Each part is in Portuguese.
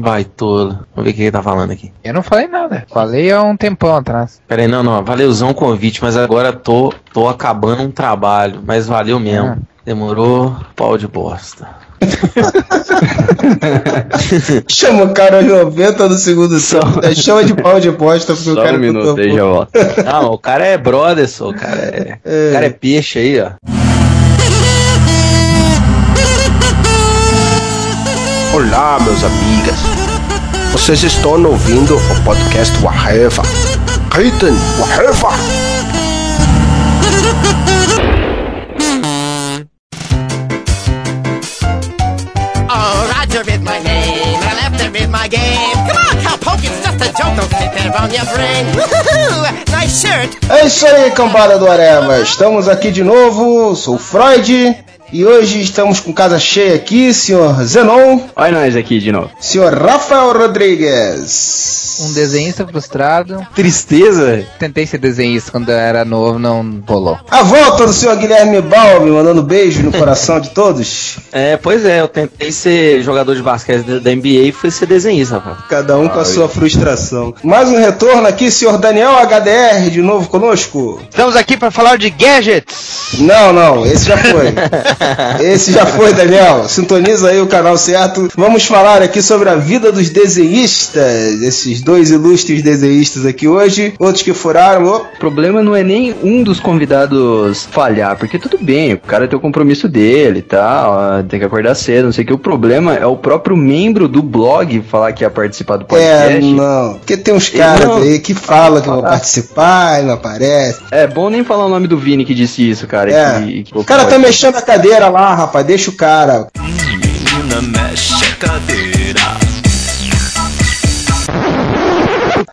baitola. Vamos ver o que ele tá falando aqui. Eu não falei nada. Falei há um tempão atrás. Pera aí, não, não. Valeuzão o convite, mas agora tô, tô acabando um trabalho. Mas valeu mesmo. Ah. Demorou, pau de bosta. Chama o cara aos 90 do segundo tempo. né? Chama de pau de bosta porque o Só cara um minuto aí, já volto. Não, o cara é brother, só. O cara é, o cara é peixe aí, ó. Olá, meus amigas. Vocês estão ouvindo o podcast Waheva. Reiten Waheva. Oh, Roger is my name, and I left him in my game. Come on, cowpoke, it's just a joke, don't sit there on your brain. Woohoo! Nice shirt. É isso aí, cambada do Areva. Estamos aqui de novo. Sou o Freud. E hoje estamos com casa cheia aqui, senhor Zenon, Olha nós aqui de novo. senhor Rafael Rodrigues. Um desenhista frustrado. Tristeza. Tentei ser desenhista quando eu era novo, não rolou. A volta do senhor Guilherme Balbi, mandando beijo no coração de todos. É, pois é, eu tentei ser jogador de basquete da NBA e fui ser desenhista, rapaz. Cada um com a sua frustração. Mais um retorno aqui, senhor Daniel HDR, de novo conosco. Estamos aqui para falar de gadgets. Não, não, esse já foi. Esse já foi, Daniel. Sintoniza aí o canal certo. Vamos falar aqui sobre a vida dos desenhistas. Esses dois ilustres desenhistas aqui hoje. Outros que furaram. O problema não é nem um dos convidados falhar, porque tudo bem, o cara tem o compromisso dele e tal, ah, tem que acordar cedo, não sei o que. O problema é o próprio membro do blog falar que ia participar do É, podcast. não. Porque tem uns caras aí que falam que vão participar e não aparece. É bom nem falar o nome do Vini que disse isso, cara. É. que- que- O cara tá mexendo a cadeira lá, rapaz. Deixa o cara.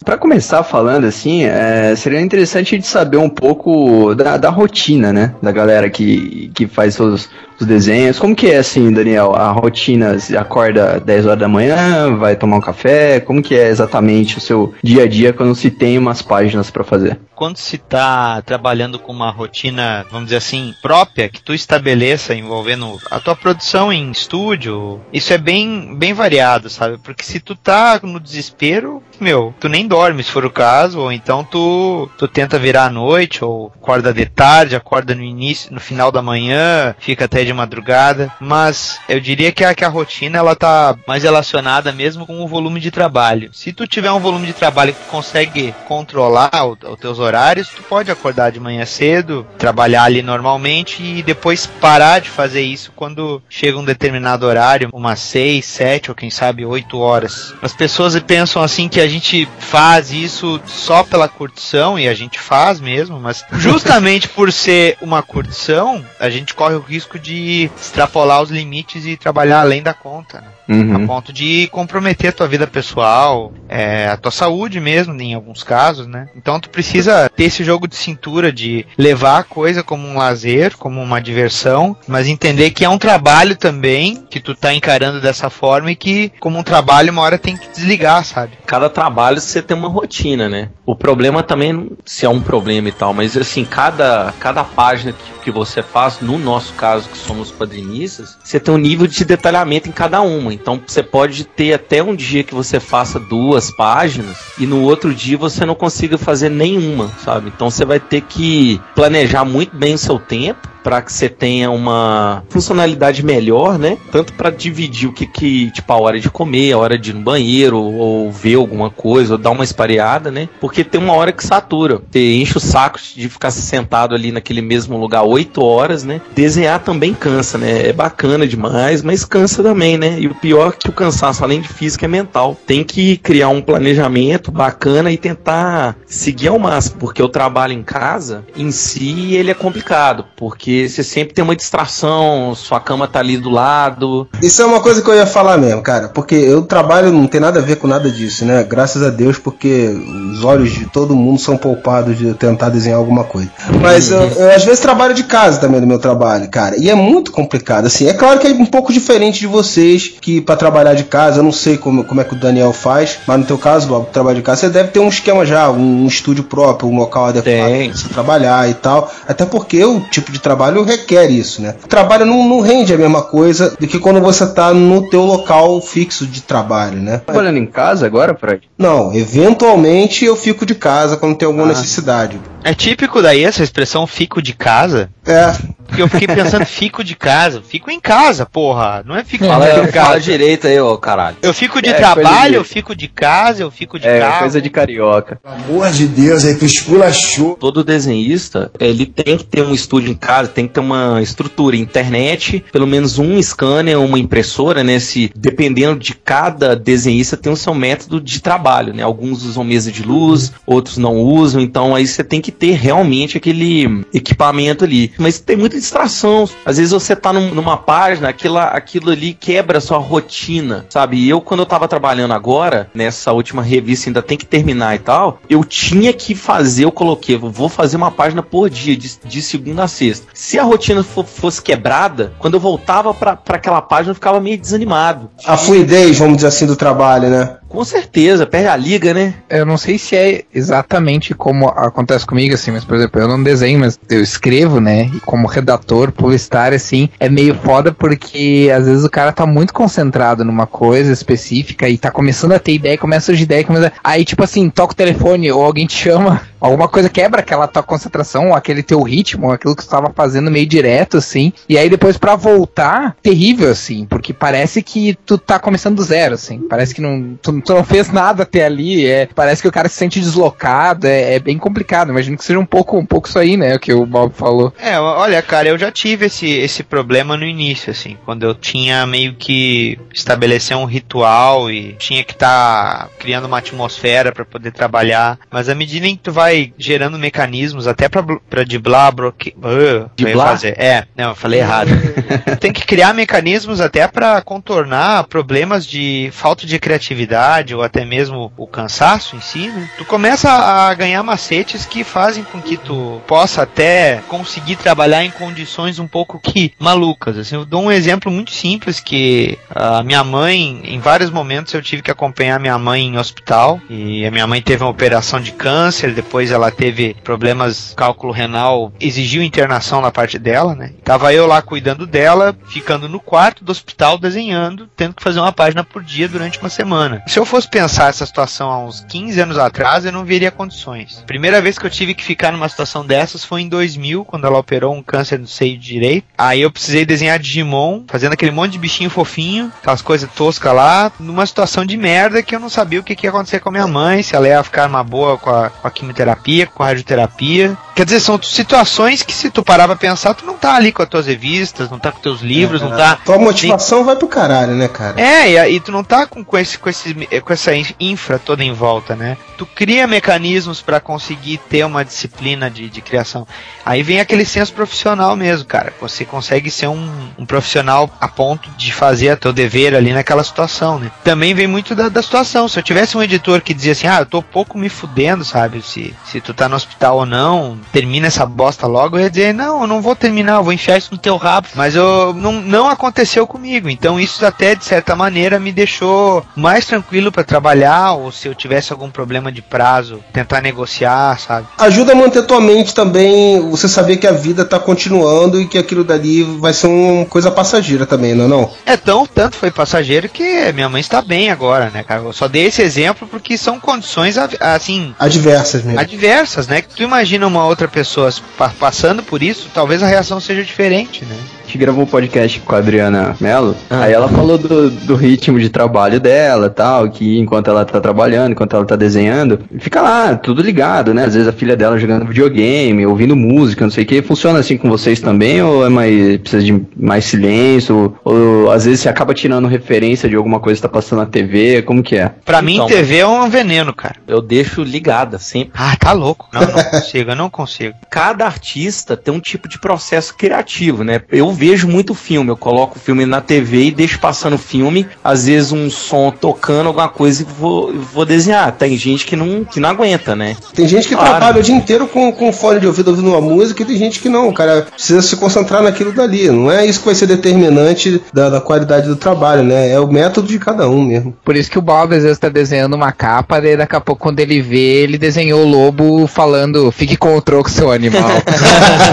Pra começar falando assim, é, seria interessante de saber um pouco da, da rotina, né? Da galera que, que faz os, os desenhos. Como que é assim, Daniel? A rotina, você acorda 10 horas da manhã, vai tomar um café? Como que é exatamente o seu dia a dia quando se tem umas páginas pra fazer? Quando se está trabalhando com uma rotina, vamos dizer assim, própria, que tu estabeleça envolvendo a tua produção em estúdio, isso é bem, bem variado, sabe? Porque se tu tá no desespero, meu, tu nem dorme se for o caso, ou então tu, tu tenta virar à noite, ou acorda de tarde, acorda no início, no final da manhã, fica até de madrugada. Mas eu diria que a, que a rotina ela tá mais relacionada mesmo com o volume de trabalho. Se tu tiver um volume de trabalho que tu consegue controlar os teus horários, tu pode acordar de manhã cedo, trabalhar ali normalmente e depois parar de fazer isso quando chega um determinado horário, umas 6, 7 ou quem sabe 8 horas. As pessoas pensam assim que a gente faz isso só pela curtição e a gente faz mesmo, mas justamente por ser uma curtição, a gente corre o risco de extrapolar os limites e trabalhar além da conta, né? a Uhum. ponto de comprometer a tua vida pessoal, é, a tua saúde mesmo, em alguns casos, né? Então tu precisa ter esse jogo de cintura de levar a coisa como um lazer, como uma diversão, mas entender que é um trabalho também, que tu tá encarando dessa forma e que, como um trabalho, uma hora tem que desligar, sabe? Cada trabalho você tem uma rotina, né? O problema também, se é um problema e tal, mas assim, cada, cada página que, que você faz, no nosso caso, que somos quadrinistas, você tem um nível de detalhamento em cada uma. Então você pode ter até um dia que você faça duas páginas e no outro dia você não consiga fazer nenhuma, sabe? Então você vai ter que planejar muito bem o seu tempo para que você tenha uma funcionalidade melhor, né? Tanto para dividir o que que, tipo, a hora de comer, a hora de ir no banheiro, ou ver alguma coisa, ou dar uma espareada, né? Porque tem uma hora que satura. Você enche o saco de ficar sentado ali naquele mesmo lugar oito horas, né? Desenhar também cansa, né? É bacana demais, mas cansa também, né? E o pior é que o cansaço, além de físico, é mental. Tem que criar um planejamento bacana e tentar seguir ao máximo, porque o trabalho em casa, em si, ele é complicado, porque você sempre tem uma distração, sua cama tá ali do lado. Isso é uma coisa que eu ia falar mesmo, cara. Porque eu trabalho não tem nada a ver com nada disso, né? Graças a Deus, porque os olhos de todo mundo são poupados de tentar desenhar alguma coisa. Mas eu, eu, às vezes trabalho de casa também do meu trabalho, cara. E é muito complicado, assim. É claro que é um pouco diferente de vocês, que para trabalhar de casa, eu não sei como, como é que o Daniel faz, mas no teu caso, Bob, trabalho de casa, você deve ter um esquema já, um, um estúdio próprio, um local adequado pra você trabalhar e tal. Até porque o tipo de trabalho trabalho requer isso, né? O trabalho não, não rende a mesma coisa do que quando você tá no teu local fixo de trabalho, né? Trabalhando em casa agora, Fred? Não, eventualmente eu fico de casa quando tem alguma Ah. necessidade. É típico daí essa expressão fico de casa. É, Porque eu fiquei pensando, fico de casa. Fico em casa, porra. Não é fico Fala, de fala casa. direito aí, ô caralho. Eu fico de É, trabalho, de- eu fico de casa, eu fico de É, carro. coisa de carioca. amor de Deus, aí tu esculachou. Todo desenhista, ele tem que ter um estúdio em casa, tem que ter uma estrutura, internet, pelo menos um scanner, uma impressora, né? Se, dependendo de cada desenhista, tem o seu método de trabalho, né? Alguns usam mesa de luz, outros não usam, então aí você tem que ter realmente aquele equipamento ali. Mas tem muita distração. Às vezes você tá num- numa página, aquilo, aquilo ali quebra a sua rotina, sabe? E eu, quando eu tava trabalhando agora, nessa última revista, ainda tem que terminar e tal, eu tinha que fazer, eu coloquei, vou fazer uma página por dia, de, de segunda a sexta. Se a rotina fo- fosse quebrada, quando eu voltava pra aquela página, eu ficava meio desanimado. a fluidez, vamos dizer assim, do trabalho, né? Com certeza, perde a liga, né? Eu não sei se é exatamente como acontece comigo, assim, mas, por exemplo, eu não desenho, mas eu escrevo, né? E como redator, publicitário, assim, é meio foda porque às vezes o cara tá muito concentrado numa coisa específica e tá começando a ter ideia, começa a surgir ideia, começa... aí, tipo assim, toca o telefone ou alguém te chama, alguma coisa quebra aquela tua concentração, aquele teu ritmo, aquilo que tu tava fazendo meio direto, assim, e aí depois pra voltar, terrível, assim, porque parece que tu tá começando do zero, assim, parece que não, tu, tu não fez nada até ali, é, parece que o cara se sente deslocado, é, é bem complicado, imagino que seja um pouco, um pouco isso aí, né, o que o Bob falou. É, olha, cara, eu já tive esse, esse problema no início, assim, quando eu tinha meio que estabelecer um ritual e tinha que estar criando uma atmosfera pra poder trabalhar, mas à medida em que tu vai gerando mecanismos até pra driblar, bloque... Uh, eu ia Driblar? fazer. É, não, eu falei errado. Tem que criar mecanismos até pra contornar problemas de falta de criatividade ou até mesmo o cansaço em si, né? Tu começa a ganhar macetes que fazem com que tu possa até conseguir trabalhar em condições um pouco que malucas. Assim, eu dou um exemplo muito simples que a minha mãe, em vários momentos eu tive que acompanhar minha mãe em hospital e a minha mãe teve uma operação de câncer, depois ela teve problemas cálculo renal, exigiu internação na parte dela, né? Tava eu lá cuidando dela, ficando no quarto do hospital desenhando, tendo que fazer uma página por dia durante uma semana. Se eu fosse pensar essa situação há uns 15 anos atrás, eu não veria condições. Primeira vez que eu tive que ficar numa situação dessas foi em 2000, quando ela operou um câncer no seio direito. Aí eu precisei desenhar Digimon, fazendo aquele monte de bichinho fofinho, aquelas coisas toscas lá, numa situação de merda que eu não sabia o que, que ia acontecer com a minha mãe, se ela ia ficar uma boa com a, com a quimioterapia, com a radioterapia. Quer dizer, são situações que se tu parar pra pensar, tu não tá ali com as tuas revistas, não tá com teus livros, não tá Tua motivação vai pro caralho, né, cara? é, e, aí tu não tá com, com, esse, com, esse, com essa in- infra toda em volta, né? Tu cria mecanismos pra conseguir ter uma disciplina de, de criação. Aí vem aquele senso profissional mesmo, cara. Você consegue ser um, um profissional a ponto de fazer teu dever ali naquela situação, né? Também vem muito da, da situação. Se eu tivesse um editor que dizia assim, ah, eu tô pouco me fudendo, sabe? Se, se tu tá no hospital ou não, termina essa bosta logo, eu ia dizer, não, eu não vou terminar, eu vou enfiar isso no teu rabo. Mas eu, não, não aconteceu comigo. Então isso até, de certa maneira, me deixou mais tranquilo pra trabalhar, ou se eu tivesse algum problema de prazo, tentar negociar, sabe? Ajuda a manter tua mente também, você saber que a vida tá continuando e que aquilo dali vai ser uma coisa passageira também, não é não? É tão, tanto foi passageiro que minha mãe está bem agora, né, cara? Eu só dei esse exemplo porque são condições, assim, Adversas mesmo. adversas, né? Que tu imagina uma outra pessoa pa- passando por isso, talvez a reação seja diferente, né? A gente gravou um podcast com a Adriana Mello, Ah. aí ela falou do, do ritmo de trabalho dela tal, que enquanto ela tá trabalhando, enquanto ela tá desenhando, fica lá, tudo ligado, né? Às vezes a filha dela jogando videogame, ouvindo música, não sei o que. Funciona assim com vocês também, ou é mais. precisa de mais silêncio? Ou, ou às vezes você acaba tirando referência de alguma coisa que tá passando na TV? Como que é? Pra mim, Então, TV é um veneno, cara. Eu deixo ligada sempre. Ah, tá louco. Não, não consigo, eu não consigo. Cada artista tem um tipo de processo criativo, né? Eu vejo muito filme. Eu coloco o filme na TV e deixo passando o filme. Às vezes um som tocando, alguma coisa e vou, vou desenhar. Tem gente que não, que não aguenta, né? Tem gente que Claro. trabalha o dia inteiro com, com fone de ouvido ouvindo uma música e tem gente que não. O cara precisa se concentrar naquilo dali. Não é isso que vai ser determinante da, da qualidade do trabalho, né? É o método de cada um mesmo. Por isso que o Bob às vezes tá desenhando uma capa, daí daqui a pouco quando ele vê, ele desenhou o lobo falando, fique com o troco, seu animal.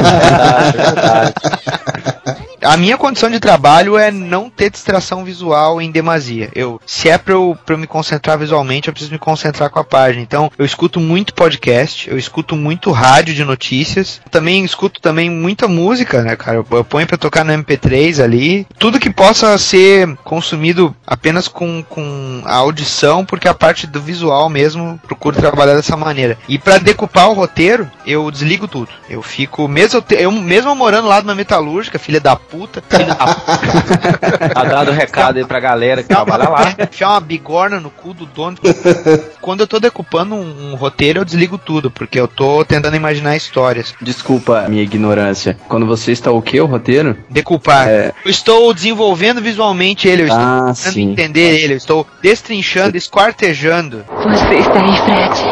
Verdade, verdade. A minha condição de trabalho é não ter distração visual em demasia. Eu, se é pra eu, pra eu me concentrar visualmente, eu preciso me concentrar com a página. Então, eu escuto muito podcast, eu escuto muito rádio de notícias, também escuto também muita música, né, cara? Eu, eu ponho pra tocar no MP3 ali. Tudo que possa ser consumido apenas com, com a audição, porque a parte do visual mesmo procuro trabalhar dessa maneira. E pra decupar o roteiro, eu desligo tudo. Eu fico, mesmo eu, eu mesmo morando lá numa metalúrgica, filha da puta, filha da Tá dado o recado aí pra galera que trabalha lá. enfiar uma bigorna no cu do dono. Quando eu tô decupando um, um roteiro, eu desligo tudo, porque eu tô tentando imaginar histórias. Desculpa a minha ignorância. Quando você está o quê, o roteiro? Decupar. É. Eu estou desenvolvendo visualmente ele, eu estou Ah, tentando sim. entender ele, eu estou destrinchando, esquartejando. Você está aí, Fred?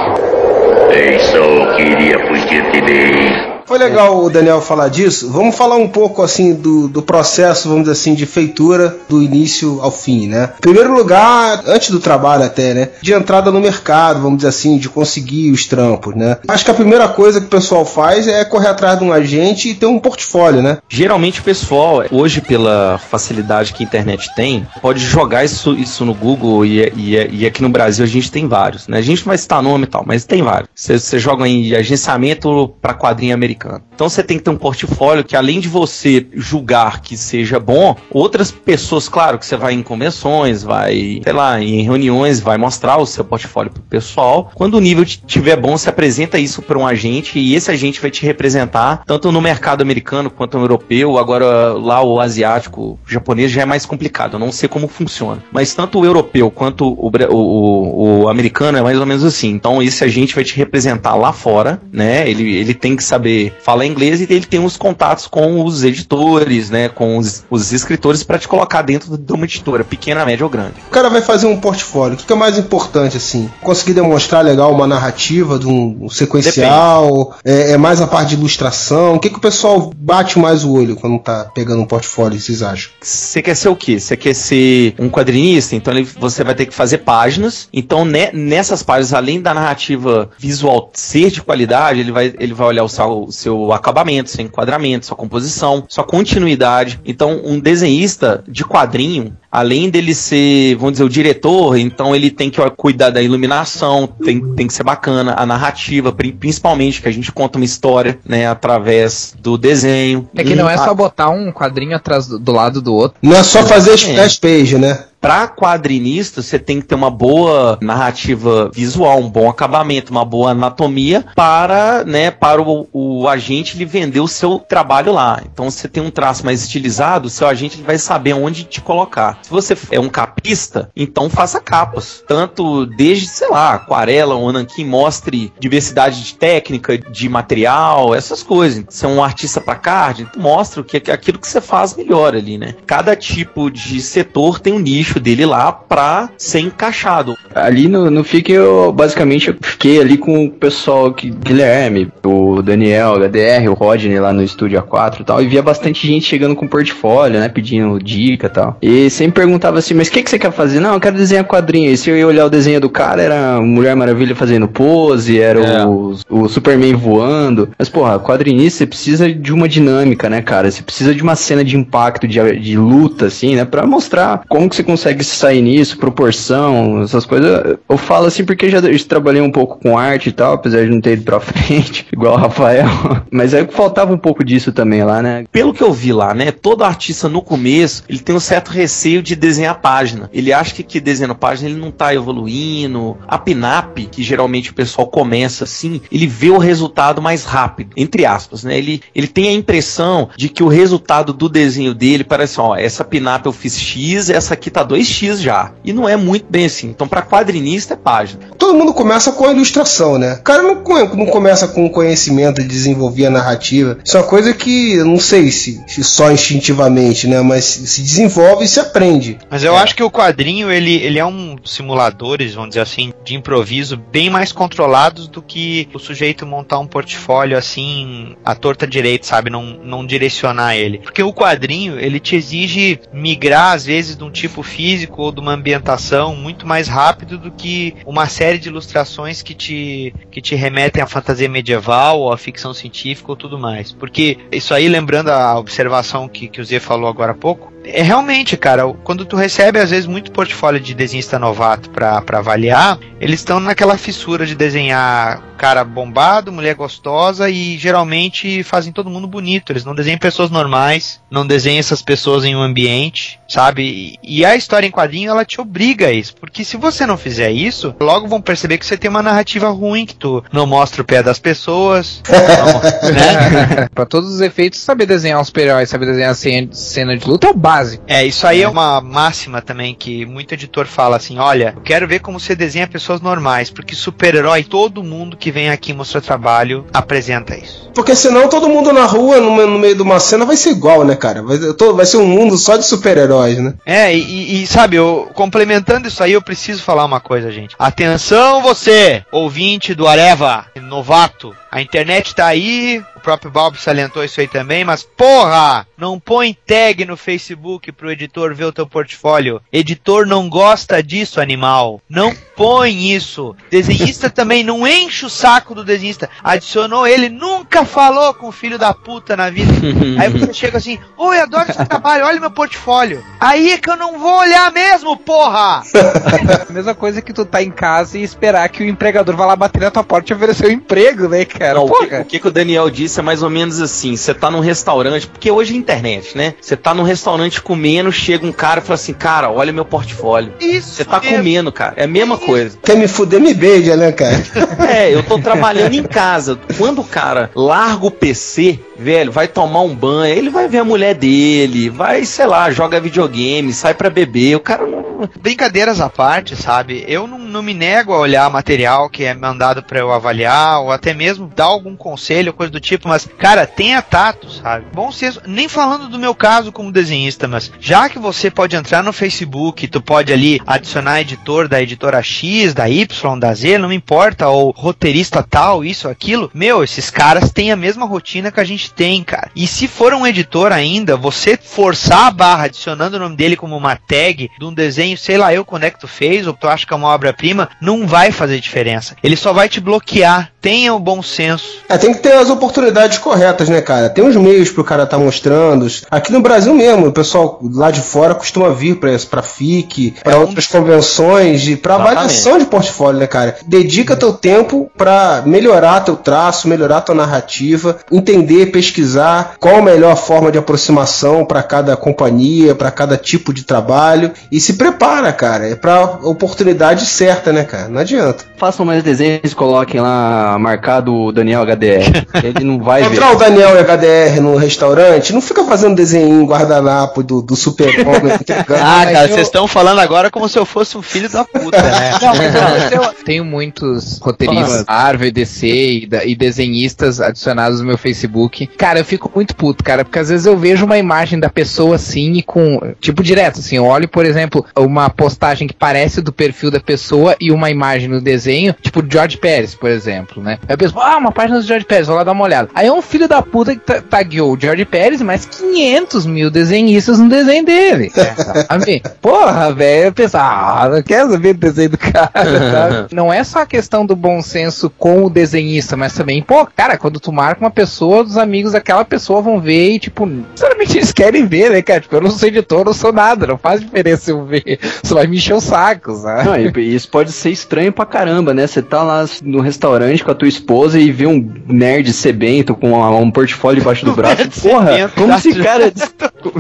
É isso que iria por diante de Foi legal o Daniel falar disso. Vamos falar um pouco assim do, do processo, vamos dizer assim, de feitura do início ao fim, né? Primeiro lugar, antes do trabalho até, né? De entrada no mercado, vamos dizer assim, de conseguir os trampos, né? Acho que a primeira coisa que o pessoal faz é correr atrás de um agente e ter um portfólio, né? Geralmente o pessoal, hoje pela facilidade que a internet tem, pode jogar isso, isso no Google e, e- e aqui no Brasil a gente tem vários, né? A gente não vai citar nome e tal, mas tem vários. Você joga em agenciamento para quadrinho americano. Então você tem que ter um portfólio que além de você julgar que seja bom, outras pessoas, claro, que você vai em convenções, vai, sei lá, em reuniões, vai mostrar o seu portfólio pro pessoal. Quando o nível estiver bom, você apresenta isso para um agente e esse agente vai te representar tanto no mercado americano quanto no europeu. Agora lá o asiático, o japonês já é mais complicado. Eu não sei como funciona, mas tanto o europeu quanto o- o- o americano é mais ou menos assim. Então esse agente vai te representar lá fora, né? Ele, ele tem que saber falar inglês e ele tem os contatos com os editores, né? Com os, os escritores para te colocar dentro de uma editora, pequena, média ou grande. O cara vai fazer um portfólio. O que é mais importante, assim? Conseguir demonstrar legal uma narrativa de um, um sequencial? É, é mais a parte de ilustração? O que, que o pessoal bate mais o olho quando tá pegando um portfólio, vocês acham? Você quer ser o quê? Você quer ser um quadrinista? Então ele- você vai ter que fazer páginas. Então ne- nessas páginas, além da narrativa visual ser de qualidade, ele vai, ele vai olhar o seu, o seu acabamento, seu enquadramento, sua composição, sua continuidade. Então um desenhista de quadrinho, além dele ser, vamos dizer, o diretor, então ele tem que cuidar da iluminação, tem, tem que ser bacana, a narrativa, pri- principalmente que a gente conta uma história, né, através do desenho. É que não é Hum, só botar um quadrinho atrás do, do lado do outro. Não é só fazer splash page, né? Pra quadrinista, você tem que ter uma boa narrativa visual, um bom acabamento, uma boa anatomia para, né, para o, o agente ele vender o seu trabalho lá. Então, se você tem um traço mais estilizado, o seu agente ele vai saber onde te colocar. Se você é um capista, então faça capas. Tanto desde, sei lá, aquarela ou nanquim, mostre diversidade de técnica, de material, essas coisas. Se é um artista para card, então mostra o que aquilo que você faz melhor ali, né? Cada tipo de setor tem um nicho dele lá pra ser encaixado. Ali no, no FIC eu basicamente eu fiquei ali com o pessoal que Guilherme, o Daniel, o HDR, o Rodney lá no estúdio A4 e tal, e via bastante gente chegando com portfólio, né, pedindo dica e tal. E sempre perguntava assim, mas o que, que você quer fazer? Não, eu quero desenhar quadrinho. E se eu ia olhar o desenho do cara, era Mulher Maravilha fazendo pose, era É. o, o Superman voando. Mas, porra, quadrinista, você precisa de uma dinâmica, né, cara? Você precisa de uma cena de impacto, de, de luta, assim, né, pra mostrar como que você consegue se sair nisso, proporção, essas coisas. Eu falo assim porque já eu trabalhei um pouco com arte e tal, apesar de não ter ido pra frente, igual o Rafael. Mas aí faltava um pouco disso também lá, né? Pelo que eu vi lá, né? Todo artista no começo, ele tem um certo receio meio de desenhar página. Ele acha que, que desenhando página ele não tá evoluindo. A Pinap, que geralmente o pessoal começa assim, ele vê o resultado mais rápido, entre aspas, né? Ele, ele tem a impressão de que o resultado do desenho dele parece, ó, essa Pinap eu fiz X, essa aqui tá 2X já. E não é muito bem assim. Então, para quadrinista é página. Todo mundo começa com a ilustração, né? O cara não, não começa com o conhecimento de desenvolver a narrativa. Isso é uma coisa que não sei se, se só instintivamente, né? Mas se desenvolve e se aprende. Mas eu é. acho que o quadrinho, ele, ele é um simuladores, vamos dizer assim, de improviso bem mais controlados do que o sujeito montar um portfólio assim, à torta direita, sabe? Não, não direcionar ele. Porque o quadrinho, ele te exige migrar, às vezes, de um tipo físico ou de uma ambientação muito mais rápido do que uma série de ilustrações que te, que te remetem à fantasia medieval ou à ficção científica ou tudo mais. Porque isso aí, lembrando a observação que, que o Zé falou agora há pouco, é realmente, cara, quando tu recebe às vezes muito portfólio de desenhista novato para avaliar, eles estão naquela fissura de desenhar cara bombado, mulher gostosa e geralmente fazem todo mundo bonito. Eles não desenham pessoas normais, não desenham essas pessoas em um ambiente, sabe? E a história em quadrinho ela te obriga a isso, porque se você não fizer isso, logo vão perceber que você tem uma narrativa ruim, que tu não mostra o pé das pessoas, não, né? pra todos os efeitos, saber desenhar um super-herói, saber desenhar cena de luta é o básico. É, isso aí é. é uma máxima também que muito editor fala assim: olha, eu quero ver como você desenha pessoas normais, porque super-herói, todo mundo que vem aqui mostrar trabalho apresenta isso. Porque senão todo mundo na rua, no, no meio de uma cena, vai ser igual, né, cara? Vai, todo, vai ser um mundo só de super-heróis, né? É, e, e, sabe, eu, complementando isso aí, eu preciso falar uma coisa, gente. Atenção, você, ouvinte do Areva, novato. A internet tá aí, próprio Bob salientou isso aí também, mas porra, não põe tag no Facebook pro editor ver o teu portfólio. Editor não gosta disso, animal. Não põe isso. Desenhista também não enche o saco do desenhista. Adicionou ele, nunca falou com o filho da puta na vida. aí você chega assim, oi, adoro esse trabalho, olha meu portfólio. Aí é que eu não vou olhar mesmo, porra! Mesma coisa que tu tá em casa e esperar que o empregador vá lá bater na tua porta e oferecer o um emprego, né, cara? Não, o, que, o que, o Daniel disse isso é mais ou menos assim: você tá num restaurante, porque hoje é internet, né? Você tá num restaurante comendo, chega um cara e fala assim: Cara, olha meu portfólio. Isso. Você tá mesmo. comendo, cara. É a mesma Isso. coisa. Quer me fuder, me beija, né, cara? é, eu tô trabalhando em casa. Quando o cara larga o PC, velho, vai tomar um banho, ele vai ver a mulher dele, vai, sei lá, joga videogame, sai para beber. O cara não. Brincadeiras à parte, sabe? Eu não, não me nego a olhar material que é mandado para eu avaliar, ou até mesmo dar algum conselho, coisa do tipo tipo, mas, cara, tenha tato, sabe? Bom senso, nem falando do meu caso como desenhista, mas já que você pode entrar no Facebook, tu pode ali adicionar editor da editora X, da Y, da Z, não importa, ou roteirista tal, isso, aquilo, meu, esses caras têm a mesma rotina que a gente tem, cara. E se for um editor ainda, você forçar a barra adicionando o nome dele como uma tag de um desenho, sei lá eu quando é que tu fez, ou tu acha que é uma obra-prima, não vai fazer diferença. Ele só vai te bloquear. Tenha o bom senso. É, tem que ter as oportunidades corretas, né, cara? Tem uns meios pro cara estar tá mostrando. Aqui no Brasil mesmo, o pessoal lá de fora costuma vir pra, pra FIC, pra é outras convenções, de, pra Exatamente. avaliação de portfólio, né, cara? Dedica teu tempo pra melhorar teu traço, melhorar tua narrativa, entender, pesquisar qual a melhor forma de aproximação para cada companhia, para cada tipo de trabalho e se prepara, cara. É pra oportunidade certa, né, cara? Não adianta. Façam mais desenhos e coloquem lá marcado Daniel HDR. Ele não vai Entrar ver. o Daniel HDR no restaurante, não fica fazendo desenho em guardanapo do, do super-homem. ah, cara, vocês eu... estão falando agora como se eu fosse um filho da puta, né? não, eu tenho muitos roteiristas Marvel, DC e, e desenhistas adicionados no meu Facebook. Cara, eu fico muito puto, cara, porque às vezes eu vejo uma imagem da pessoa assim e com. Tipo, direto, assim, eu olho, por exemplo, uma postagem que parece do perfil da pessoa e uma imagem no desenho, tipo George Pérez, por exemplo, né? Aí eu penso, ah, uma página do George Pérez, vou lá dar uma olhada. Aí é um filho da puta que tagueou o George Pérez mais 500 mil desenhistas no desenho dele. Sabe? Porra, velho, eu penso, ah, não quero saber do desenho do cara, sabe? Não é só a questão do bom senso com o desenhista, mas também, pô, cara, quando tu marca uma pessoa dos amigos daquela pessoa vão ver e, tipo, sinceramente eles querem ver, né, cara? Tipo, eu não sou editor, não sou nada, não faz diferença eu ver. Só vai me encher o saco, sabe? Não, e isso pode ser estranho pra caramba, né? Você tá lá no restaurante com a tua esposa e vê um nerd sebento com um portfólio debaixo do braço. Porra, como esse cara,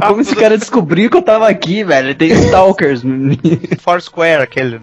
como esse cara descobriu que eu tava aqui, velho? Tem stalkers. Foursquare, aquele.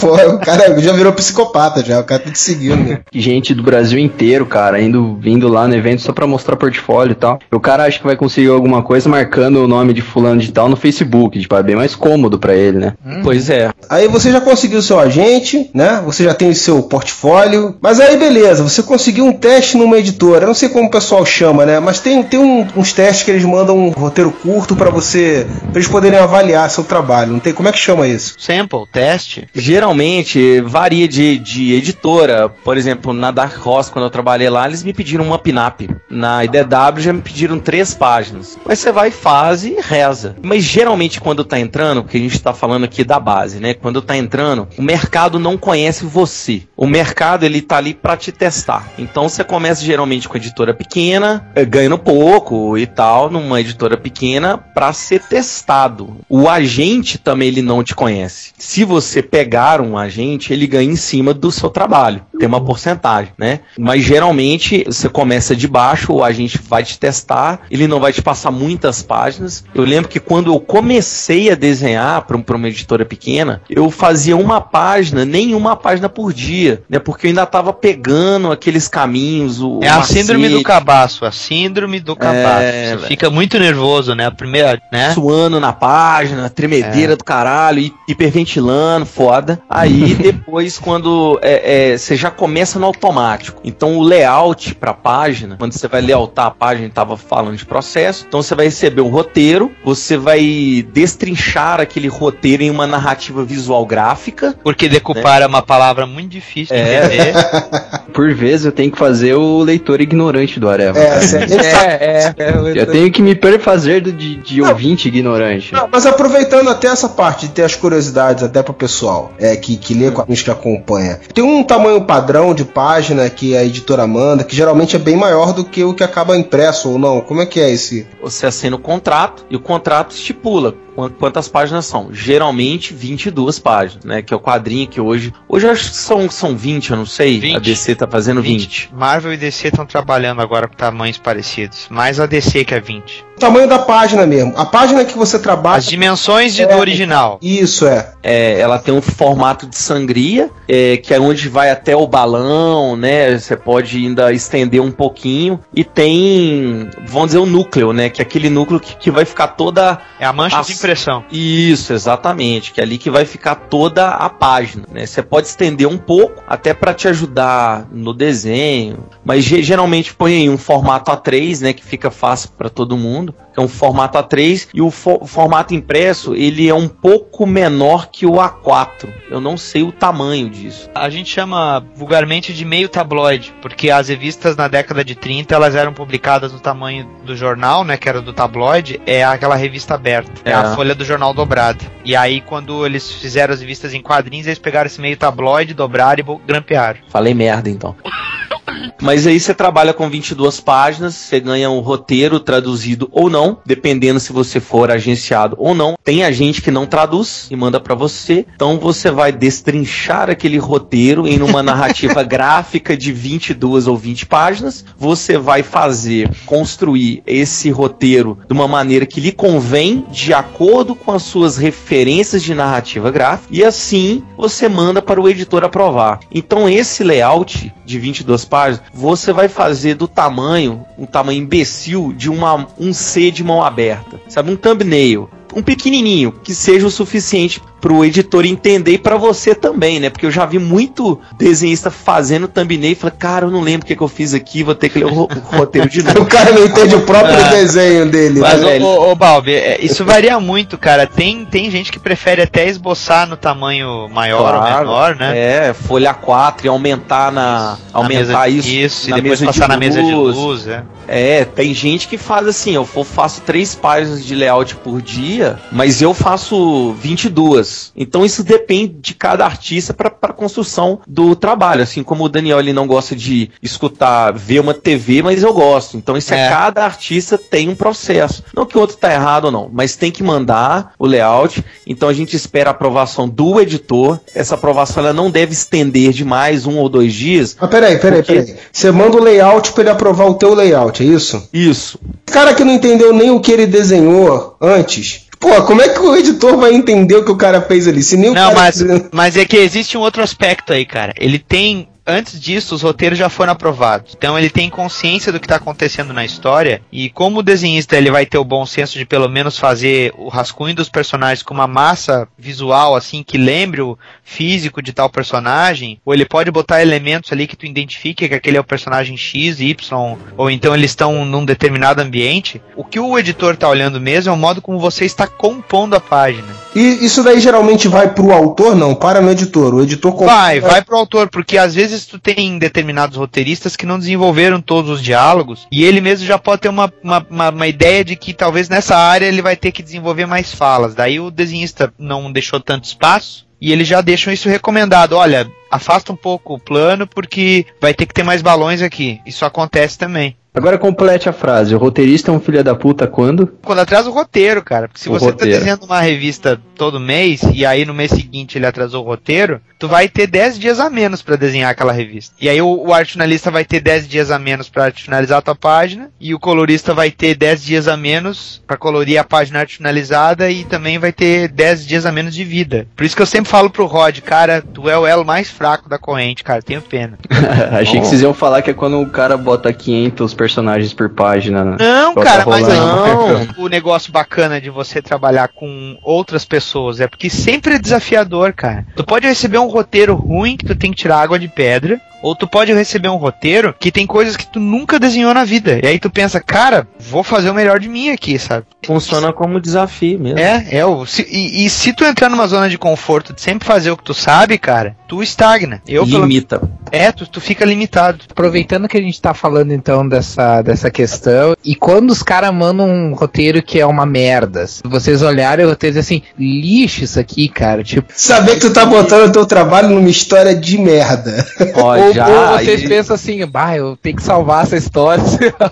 Pô, o cara já virou psicopata já, o cara tá te seguindo. né? Gente do Brasil inteiro, cara, indo, vindo lá no evento só pra mostrar portfólio e tal. O cara acha que vai conseguir alguma coisa marcando o nome de fulano de tal no Facebook, tipo, é bem mais cômodo pra ele, né? Pois é. Aí você já conseguiu o seu agente, né? Você já tem o seu portfólio. Mas aí beleza, você conseguiu um teste numa editora. Eu não sei como o pessoal chama, né? Mas tem, tem um- uns testes que eles mandam um roteiro curto pra você. pra eles poderem avaliar seu trabalho. Não tem. Como é que chama isso? Sample, teste. Geralmente varia de, de editora. Por exemplo, na Dark Horse, quando eu trabalhei lá, eles me pediram uma pin-up. Na IDW já me pediram três páginas. Mas você vai, faz e reza. Mas geralmente quando tá entrando, porque a gente tá falando aqui da base, né? Quando tá entrando, o mercado não conhece você. O mercado ele tá ali pra te testar. Então você começa geralmente com editora pequena, eh, ganhando pouco e tal, numa editora pequena pra ser testado. O agente também ele não te conhece. Se você pegar um agente, ele ganha em cima do seu trabalho. Tem uma porcentagem, né? Mas geralmente você começa de baixo, o agente vai te testar, ele não vai te passar muitas páginas. Eu lembro que quando eu comecei a desenhar para uma editora pequena, eu fazia uma página, nem uma página por dia, né? Porque eu ainda tava pegando aqueles caminhos, o É a macete, síndrome do cabaço, a síndrome do cabaço. É, Você fica muito nervoso, né? A primeira, né? suando na página, tremedeira do caralho, hi- hiperventilando, foda. Aí depois, quando é, é, você já começa no automático. Então o layout pra página, quando você vai layoutar a página, tava falando de processo. Então você vai receber um roteiro, você vai destrinchar aquele roteiro em uma narrativa visual gráfica. Porque decupar é uma palavra muito difícil de É. entender. Por vezes eu tenho que fazer o leitor ignorante do Areva. É, a gente sabe- É, é. Eu tenho que me perfazer de, de ouvinte ignorante. Não, mas aproveitando até essa parte de ter as curiosidades até pro pessoal é, que, que lê quadrinhos que acompanha. Tem um tamanho padrão de página que a editora manda, que geralmente é bem maior do que o que acaba impresso ou não. Como é que é esse? Você assina o contrato e o contrato estipula quantas páginas são. Geralmente 22 páginas, né? Que é o quadrinho que hoje. Hoje eu acho que são, são 20, eu não sei. 20. A DC tá fazendo 20. Marvel e DC estão trabalhando agora com tamanhos parecidos. Mais a DC que é 20. O tamanho da página mesmo. A página que você trabalha. As dimensões de, É. do original. Isso é. É, ela tem um formato de sangria, é, que é onde vai até o balão, né? Você pode ainda estender um pouquinho. E tem, vamos dizer, o núcleo, né? Que é aquele núcleo que, que vai ficar toda É a mancha As- de impressão. Isso, exatamente, que é ali que vai ficar toda a página, né? Você pode estender um pouco, até para te ajudar no desenho, mas ge- geralmente põe aí um formato A3, né, que fica fácil para todo mundo, é um formato A3 e o fo- formato impresso, ele é um pouco menor que o A4. Eu não sei o tamanho disso. A gente chama vulgarmente de meio tabloide, porque as revistas na década de 30 elas eram publicadas no tamanho do jornal, né, que era do tabloide, é aquela revista aberta, é, É. a folha do jornal dobrada. E aí quando eles fizeram as revistas em quadrinhos, eles pegaram esse meio tabloide, dobraram e grampearam. Falei merda então. Mas aí você trabalha com 22 páginas, você ganha um roteiro traduzido ou não, dependendo se você for agenciado ou não. Tem agente que não traduz e manda pra você. Então você vai destrinchar aquele roteiro em uma narrativa gráfica de 22 ou 20 páginas. Você vai fazer, construir esse roteiro de uma maneira que lhe convém, de acordo com as suas referências de narrativa gráfica, e assim você manda para o editor aprovar. Então esse layout de 22 páginas, você vai fazer do tamanho, um tamanho imbecil de uma, um C de mão aberta, sabe, um thumbnail. Um pequenininho, que seja o suficiente pro editor entender e pra você também, né? Porque eu já vi muito desenhista fazendo thumbnail e falei, cara, eu não lembro o que, que eu fiz aqui, vou ter que ler o, ro- o roteiro de novo. O cara não entende o próprio Ah. desenho dele. Mas, né? ô, ô, ô, Balbi, é, isso varia muito, cara. Tem, tem gente que prefere até esboçar no tamanho maior ou Claro. menor, né? É, folha 4 e aumentar na. Na aumentar mesa- isso. Isso, na e depois mesa de passar na mesa de luz. é. É, tem gente que faz assim, eu faço três páginas de layout por dia, mas eu faço 22. pessoas. Então isso depende de cada artista para a construção do trabalho. Assim como o Daniel ele não gosta de escutar, ver uma TV, mas eu gosto. Então isso é, É. cada artista tem um processo. Não que o outro tá errado ou não, mas tem que mandar o layout. Então a gente espera a aprovação do editor. Essa aprovação ela não deve estender de mais um ou dois dias. Mas peraí, peraí, Porque- peraí. Você manda o layout pra ele aprovar o teu layout, é isso? Isso. O cara que não entendeu nem o que ele desenhou antes. Pô, como é que o editor vai entender o que o cara fez ali? Se nem o Não, cara mas, mas é que existe um outro aspecto aí, cara. Ele tem. Antes disso, os roteiros já foram aprovados. Então ele tem consciência do que está acontecendo na história. E como o desenhista ele vai ter o bom senso de pelo menos fazer o rascunho dos personagens com uma massa visual assim que lembre o físico de tal personagem, ou ele pode botar elementos ali que tu identifique que aquele é o personagem X, Y, ou então eles estão num determinado ambiente. O que o editor tá olhando mesmo é o modo como você está compondo a página. E isso daí geralmente vai pro autor? Não, para no editor. O editor Vai, vai pro autor, porque às vezes tu tem determinados roteiristas que não desenvolveram todos os diálogos, e ele mesmo já pode ter uma, uma, uma, uma ideia de que talvez nessa área ele vai ter que desenvolver mais falas. Daí o desenhista não deixou tanto espaço, e eles já deixam isso recomendado. Olha, afasta um pouco o plano, porque vai ter que ter mais balões aqui. Isso acontece também. Agora complete a frase. O roteirista é um filho da puta quando? Quando atrasa o roteiro, cara. Porque se O você roteiro. tá desenhando uma revista todo mês e aí no mês seguinte ele atrasou o roteiro, tu vai ter 10 dias a menos pra desenhar aquela revista. E aí o, o arte finalista vai ter 10 dias a menos pra arte finalizar a tua página e o colorista vai ter 10 dias a menos pra colorir a página arte finalizada e também vai ter 10 dias a menos de vida. Por isso que eu sempre falo pro Rod, cara, tu é o elo mais fraco da corrente, cara, tenho pena. Achei que vocês iam falar que é quando o cara bota 500 personagens por página. né? Não, cara, mas não. O negócio bacana de você trabalhar com outras pessoas é porque sempre é desafiador, cara. Tu pode receber um roteiro ruim que tu tem que tirar água de pedra. Ou tu pode receber um roteiro que tem coisas que tu nunca desenhou na vida. E aí tu pensa, cara, vou fazer o melhor de mim aqui, sabe? Funciona como desafio mesmo. É, é o. se- e, e se tu entrar numa zona de conforto de sempre fazer o que tu sabe, cara, tu estagna. Eu, pelo- Limita. É, tu, tu fica limitado. Aproveitando que a gente tá falando então dessa, dessa questão, e quando os caras mandam um roteiro que é uma merda, se vocês olharem o roteiro assim, lixo isso aqui, cara, tipo. Saber que tu tá botando o teu trabalho numa história de merda. Ó, ou, já, ou vocês e- pensam assim, bah, eu tenho que salvar essa história.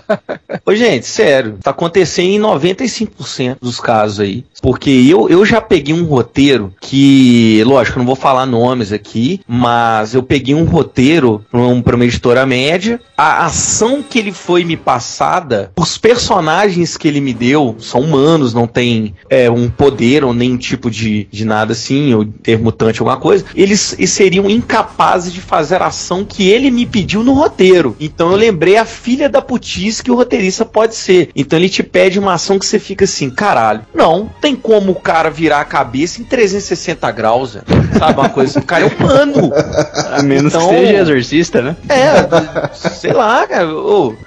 Ô, gente, sério, tá acontecendo em 95% dos casos aí. Porque eu, eu já peguei um roteiro que, lógico, não vou falar nomes aqui, mas eu peguei um roteiro pra pra uma editora média. A ação que ele foi me passada, os personagens que ele me deu são humanos, não tem é, um poder ou nenhum tipo de, de nada assim, ou ter mutante, alguma coisa. Eles, eles seriam incapazes de fazer a ação que ele me pediu no roteiro. Então eu lembrei a filha da putice que o roteirista pode ser. Então ele te pede uma ação que você fica assim, caralho, não, tem como o cara virar a cabeça em 360 graus, sabe uma coisa? O cara é humano. A menos Então- que seja exorcista, né? É, sei lá, cara.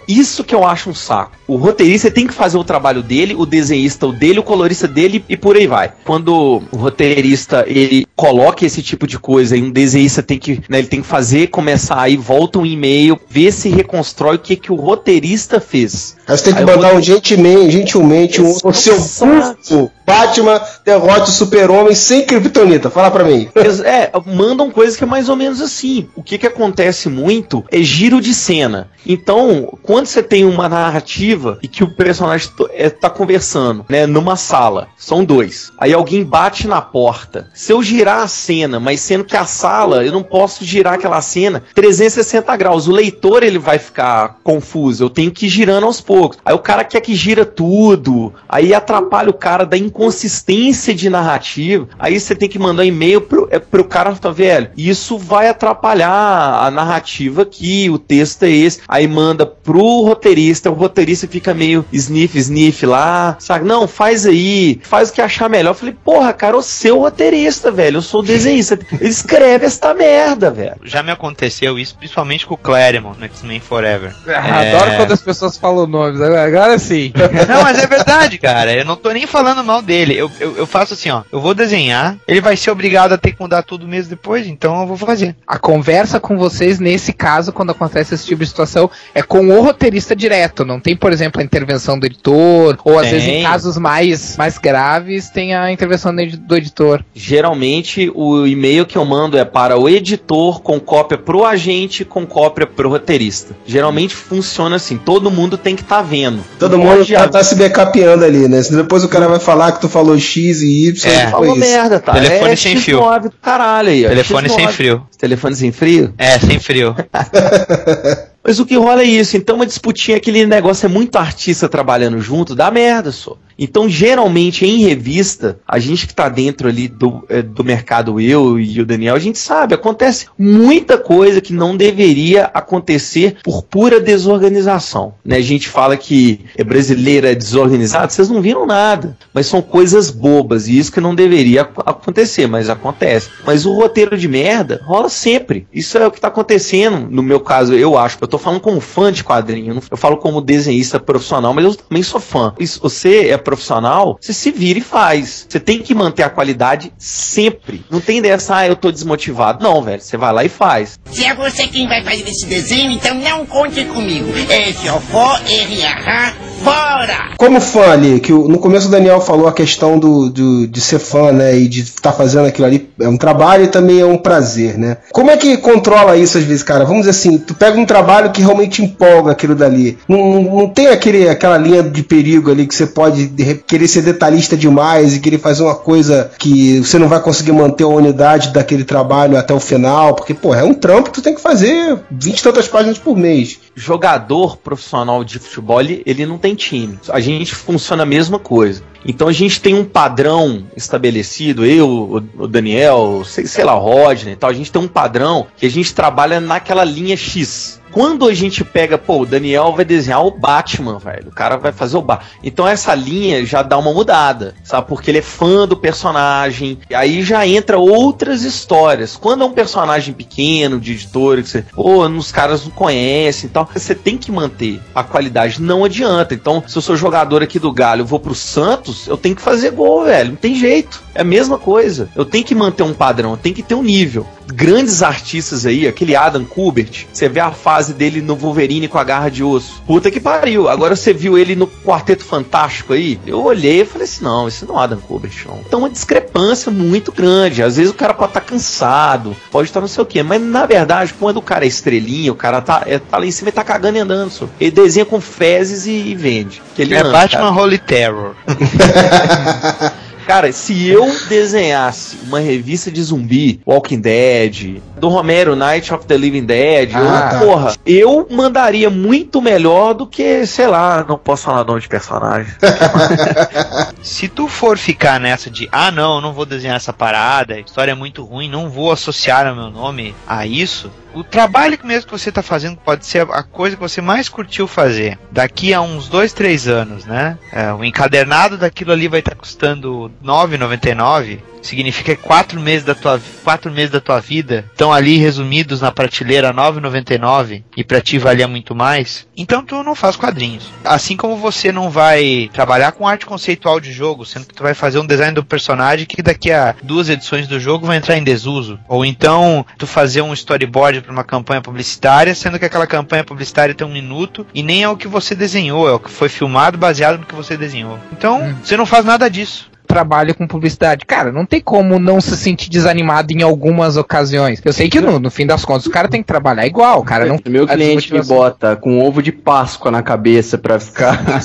isso que eu acho um saco. O roteirista tem que fazer o trabalho dele, o desenhista o dele, o colorista dele e por aí vai. Quando o roteirista ele coloca esse tipo de coisa e um desenhista tem que, né, ele tem que fazer, começar aí, volta um e-mail, ver se reconstrói o que que o roteirista fez. Você tem que Aí mandar um gentilmente, gentilmente um o seu burro Batman derrote o super-homem sem kryptonita. Fala pra mim. É, mandam coisas que é mais ou menos assim. O que que acontece muito é giro de cena. Então, quando você tem uma narrativa e que o personagem é, tá conversando, né, numa sala, são dois. Aí alguém bate na porta. Se eu girar a cena, mas sendo que a sala, eu não posso girar aquela cena 360 graus. O leitor ele vai ficar confuso. Eu tenho que ir girando aos poucos. Aí o cara quer que gira tudo. Aí atrapalha o cara da inconsistência de narrativa. Aí você tem que mandar um e-mail pro, é, pro cara, tá velho? Isso vai atrapalhar a narrativa aqui, o texto é esse. Aí manda pro roteirista, o roteirista fica meio sniff, sniff lá, sabe? Não, faz aí, faz o que achar melhor. Eu falei, porra, cara, o seu roteirista, velho. Velho. Eu sou desenhista. Escreve esta merda, velho. Já me aconteceu isso, principalmente com o Claremont no X-Men Forever. Ah, Adoro É. quando as pessoas falam nomes. Agora, sim. Não, mas é verdade, cara. Eu não tô nem falando mal dele. Eu, eu, eu faço assim, ó. Eu vou desenhar, ele vai ser obrigado a ter que mudar tudo mês depois, então eu vou fazer. A conversa com vocês, nesse caso, quando acontece esse tipo de situação, é com o roteirista direto. Não tem, por exemplo, a intervenção do editor, ou às Tem. vezes em casos mais, mais graves, tem a intervenção do editor. Geralmente o e-mail que eu mando é para o editor com cópia pro agente com cópia pro roteirista. Geralmente funciona assim, todo mundo tem que estar vendo. Todo mundo já tá se backupeando ali, né? Senão Depois o cara vai falar que tu falou X e Y. É. Falou isso. merda, tá? Telefone é sem X9 fio. caralho aí. Telefone sem X9. frio. Telefone sem frio? É, sem frio. Mas o que rola é isso. Então, uma disputinha, aquele negócio é muito artista trabalhando junto, dá merda só. Então, geralmente, em revista, a gente que tá dentro ali do, eh, do mercado, eu e o Daniel, a gente sabe, acontece muita coisa que não deveria acontecer por pura desorganização. Né? A gente fala que é brasileiro é desorganizado, vocês não viram nada. Mas são coisas bobas, e isso que não deveria ac- acontecer, mas acontece. Mas o roteiro de merda rola sempre. Isso é o que tá acontecendo, no meu caso, eu acho. Eu tô falando como fã de quadrinho, eu falo como desenhista profissional, mas eu também sou fã. Se você é profissional, você se vira e faz. Você tem que manter a qualidade sempre. Não tem dessa, ah, eu tô desmotivado. Não, velho, você vai lá e faz. Se é você quem vai fazer esse desenho, então não conte comigo. É Fiofó, R.A. fora! Como fã ali, que no começo o Daniel falou a questão do, do- de ser fã, né? E de estar fazendo aquilo ali é um trabalho e também é um prazer, né? Como é que controla isso às vezes, cara? Vamos dizer assim, tu pega um trabalho que realmente empolga aquilo dali. Não, não, tem aquele, aquela linha de perigo ali que você pode de re- querer ser detalhista demais e querer fazer uma coisa que você não vai conseguir manter a unidade daquele trabalho até o final, porque, pô, é um trampo que tu tem que fazer 20 e tantas páginas por mês. jogador profissional de futebol, ele, não tem time. A gente funciona a mesma coisa. Então a gente tem um padrão estabelecido, eu, o Daniel, sei, sei lá, o Rodney e tal, a gente tem um padrão que a gente trabalha naquela linha X. Quando a gente pega, pô, o Daniel vai desenhar o Batman, velho. O cara vai fazer o Batman. Então essa linha já dá uma mudada, sabe? Porque ele é fã do personagem. E aí já entra outras histórias. Quando é um personagem pequeno, de editor, que você, pô, os caras não conhecem e tal, você tem que manter a qualidade. Não adianta. Então, se eu sou jogador aqui do Galho, eu vou pro Santos, eu tenho que fazer gol, velho. Não tem jeito. É a mesma coisa. Eu tenho que manter um padrão, eu tenho que ter um nível. Grandes artistas aí, aquele Adam Kubert, você vê a fase dele no Wolverine com a garra de osso. Puta que pariu. Agora você viu ele no Quarteto Fantástico aí? Eu olhei e falei assim: não, esse não é Adam Kubert. Então, uma discrepância muito grande. Às vezes o cara pode estar cansado, pode estar não sei o quê, mas na verdade, quando o cara é estrelinha, o cara tá, é, tá lá em cima e tá cagando e andando. Só. Ele desenha com fezes e, e vende. Ele É anda, Batman cara. Holy Terror. Cara, se eu desenhasse uma revista de zumbi, Walking Dead, do Romero, Night of the Living Dead, Ah, eu, tá. porra, eu mandaria muito melhor do que, sei lá, não posso falar nome de personagem. Se tu for ficar nessa de, ah não, eu não vou desenhar essa parada, a história é muito ruim, não vou associar o meu nome a isso, o trabalho que mesmo que você tá fazendo pode ser a coisa que você mais curtiu fazer. Daqui a uns dois, três anos, né? É, o encadernado daquilo ali vai estar custando R$ 9,99. Significa que quatro meses da tua quatro meses da tua vida estão ali resumidos na prateleira R$ 9,99 e pra ti valia muito mais. Então tu não faz quadrinhos. Assim como você não vai trabalhar com arte conceitual de jogo, sendo que tu vai fazer um design do personagem que daqui a duas edições do jogo vai entrar em desuso. Ou então tu fazer um storyboard para uma campanha publicitária, sendo que aquela campanha publicitária tem um minuto e nem é o que você desenhou, é o que foi filmado baseado no que você desenhou. Então, você não faz nada disso. Trabalho com publicidade. Cara, não tem como não se sentir desanimado em algumas ocasiões. Eu sei que no, no fim das contas o cara tem que trabalhar igual. Cara não. Meu cliente me bota com ovo de Páscoa na cabeça pra ficar.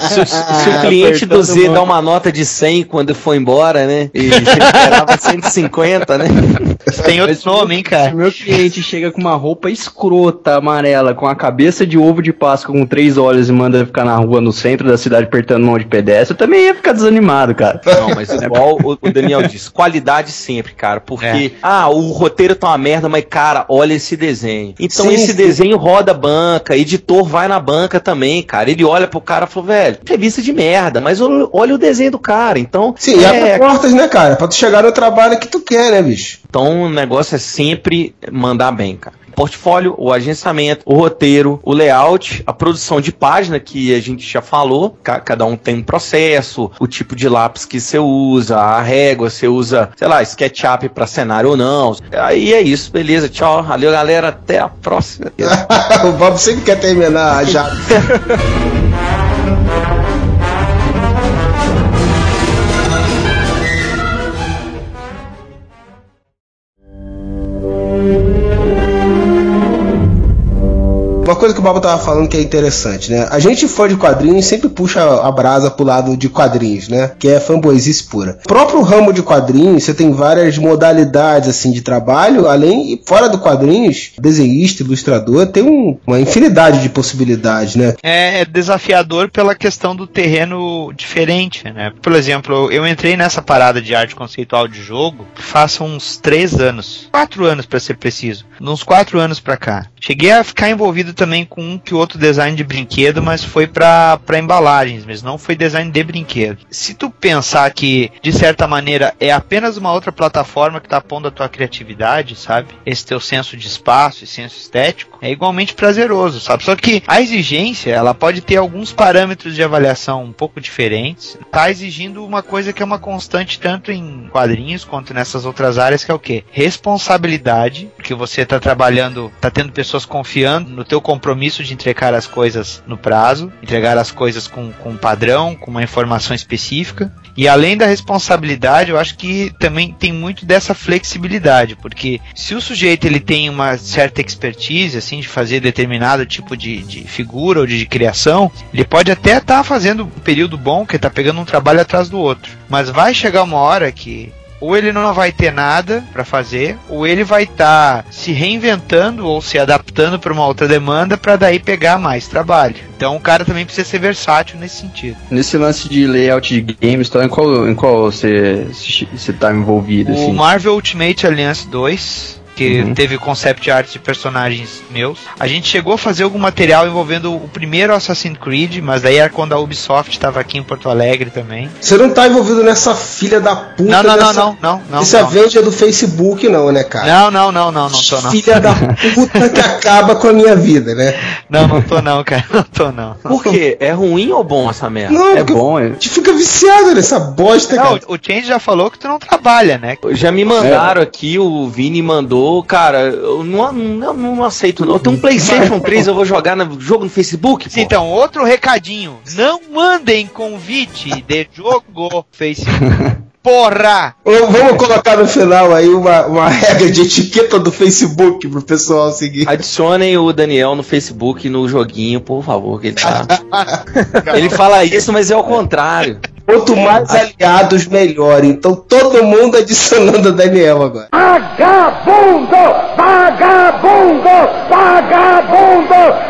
Se, o- se o cliente do Z dá uma nota de 100 quando for embora, né? E você esperava 150, né? Tem outro nome, hein, Se cara? meu cliente chega com uma roupa escrota, amarela, com a cabeça de ovo de Páscoa com três olhos e manda ficar na rua no centro da cidade apertando mão de pedestre, eu também ia ficar desanimado. Animado, cara. Não, mas igual o, o Daniel disse, qualidade sempre, cara. Porque, ah, o roteiro tá uma merda, mas, cara, olha esse desenho. Então Sim, esse sim. desenho roda a banca, editor vai na banca também, cara. Ele olha pro cara e fala, velho, revista de merda, mas olha, o desenho do cara. Então, Sim, e abre é, portas, né, cara? Pra tu chegar no trabalho que tu quer, né, bicho? Então o negócio é sempre mandar bem, cara. O portfólio, o agenciamento, o roteiro, o layout, a produção de página que a gente já falou, ca- cada um tem um processo, o tipo de lápis que você usa, a régua, você usa, sei lá, SketchUp para cenário ou não. Aí é isso, beleza, tchau, valeu galera, até a próxima. o Bob sempre quer terminar já. coisa que o Bob tava falando que é interessante, né? A gente fã de quadrinhos sempre puxa a brasa pro lado de quadrinhos, né? Que é fanboyzice pura. O próprio ramo de quadrinhos, você tem várias modalidades assim de trabalho, além e fora do quadrinhos, desenhista, ilustrador, tem um- uma infinidade de possibilidades, né? é desafiador pela questão do terreno diferente, né? Por exemplo, eu entrei nessa parada de arte conceitual de jogo faz uns três anos, quatro anos para ser preciso, uns quatro anos pra cá. Cheguei a ficar envolvido também com um que outro design de brinquedo, mas foi pra embalagens, mas não foi design de brinquedo. Se tu pensar que de certa maneira é apenas uma outra plataforma que tá pondo a tua criatividade, sabe? Esse teu senso de espaço e senso estético é igualmente prazeroso, sabe? Só que a exigência, ela pode ter alguns parâmetros de avaliação um pouco diferentes. Tá exigindo uma coisa que é uma constante tanto em quadrinhos quanto nessas outras áreas, que é o quê? Responsabilidade, porque você tá trabalhando, tá tendo pessoas confiando no teu compromisso de entregar as coisas no prazo, entregar as coisas com, com um padrão, com uma informação específica. E além da responsabilidade, eu acho que também tem muito dessa flexibilidade, porque se o sujeito ele tem uma certa expertise, assim, de fazer determinado tipo de, de figura ou de, criação, ele pode até estar fazendo um período bom, que tá pegando um trabalho atrás do outro. Mas vai chegar uma hora que ou ele não vai ter nada para fazer, ou ele vai estar se reinventando ou se adaptando para uma outra demanda para daí pegar mais trabalho. Então o cara também precisa ser versátil nesse sentido. Nesse lance de layout de games, então, em qual, em qual você, você tá envolvido, O assim? Marvel Ultimate Alliance 2, que Uhum. teve concept art de personagens meus. A gente chegou a fazer algum material envolvendo o primeiro Assassin's Creed, mas daí era quando a Ubisoft estava aqui em Porto Alegre também. Você não tá envolvido nessa filha da puta Não, não, não, dessa... não, não, não. Não. Avenger do Facebook, não, né, cara? Não, não, não, não, não tô não. Filha da puta que acaba com a minha vida, né? Não, não tô não, cara. Não tô não. Por quê? É ruim ou bom essa merda? Não, É bom, é. a gente fica viciado nessa bosta, Não, cara. o Change já falou que tu não trabalha, né? Já me mandaram aqui, o Vini mandou, cara, eu não, não, não aceito. Eu tenho um Playstation 3, eu vou jogar no jogo no Facebook, pô. Então, outro recadinho. Não mandem convite de jogo Facebook. Porra! Ou Vamos colocar no final aí uma, uma regra de etiqueta do Facebook pro pessoal seguir. Adicionem o Daniel no Facebook, no joguinho, por favor, que ele tá... ele fala isso, mas é o contrário. Quanto mais aliados, melhor. Então todo mundo adicionando o Daniel agora.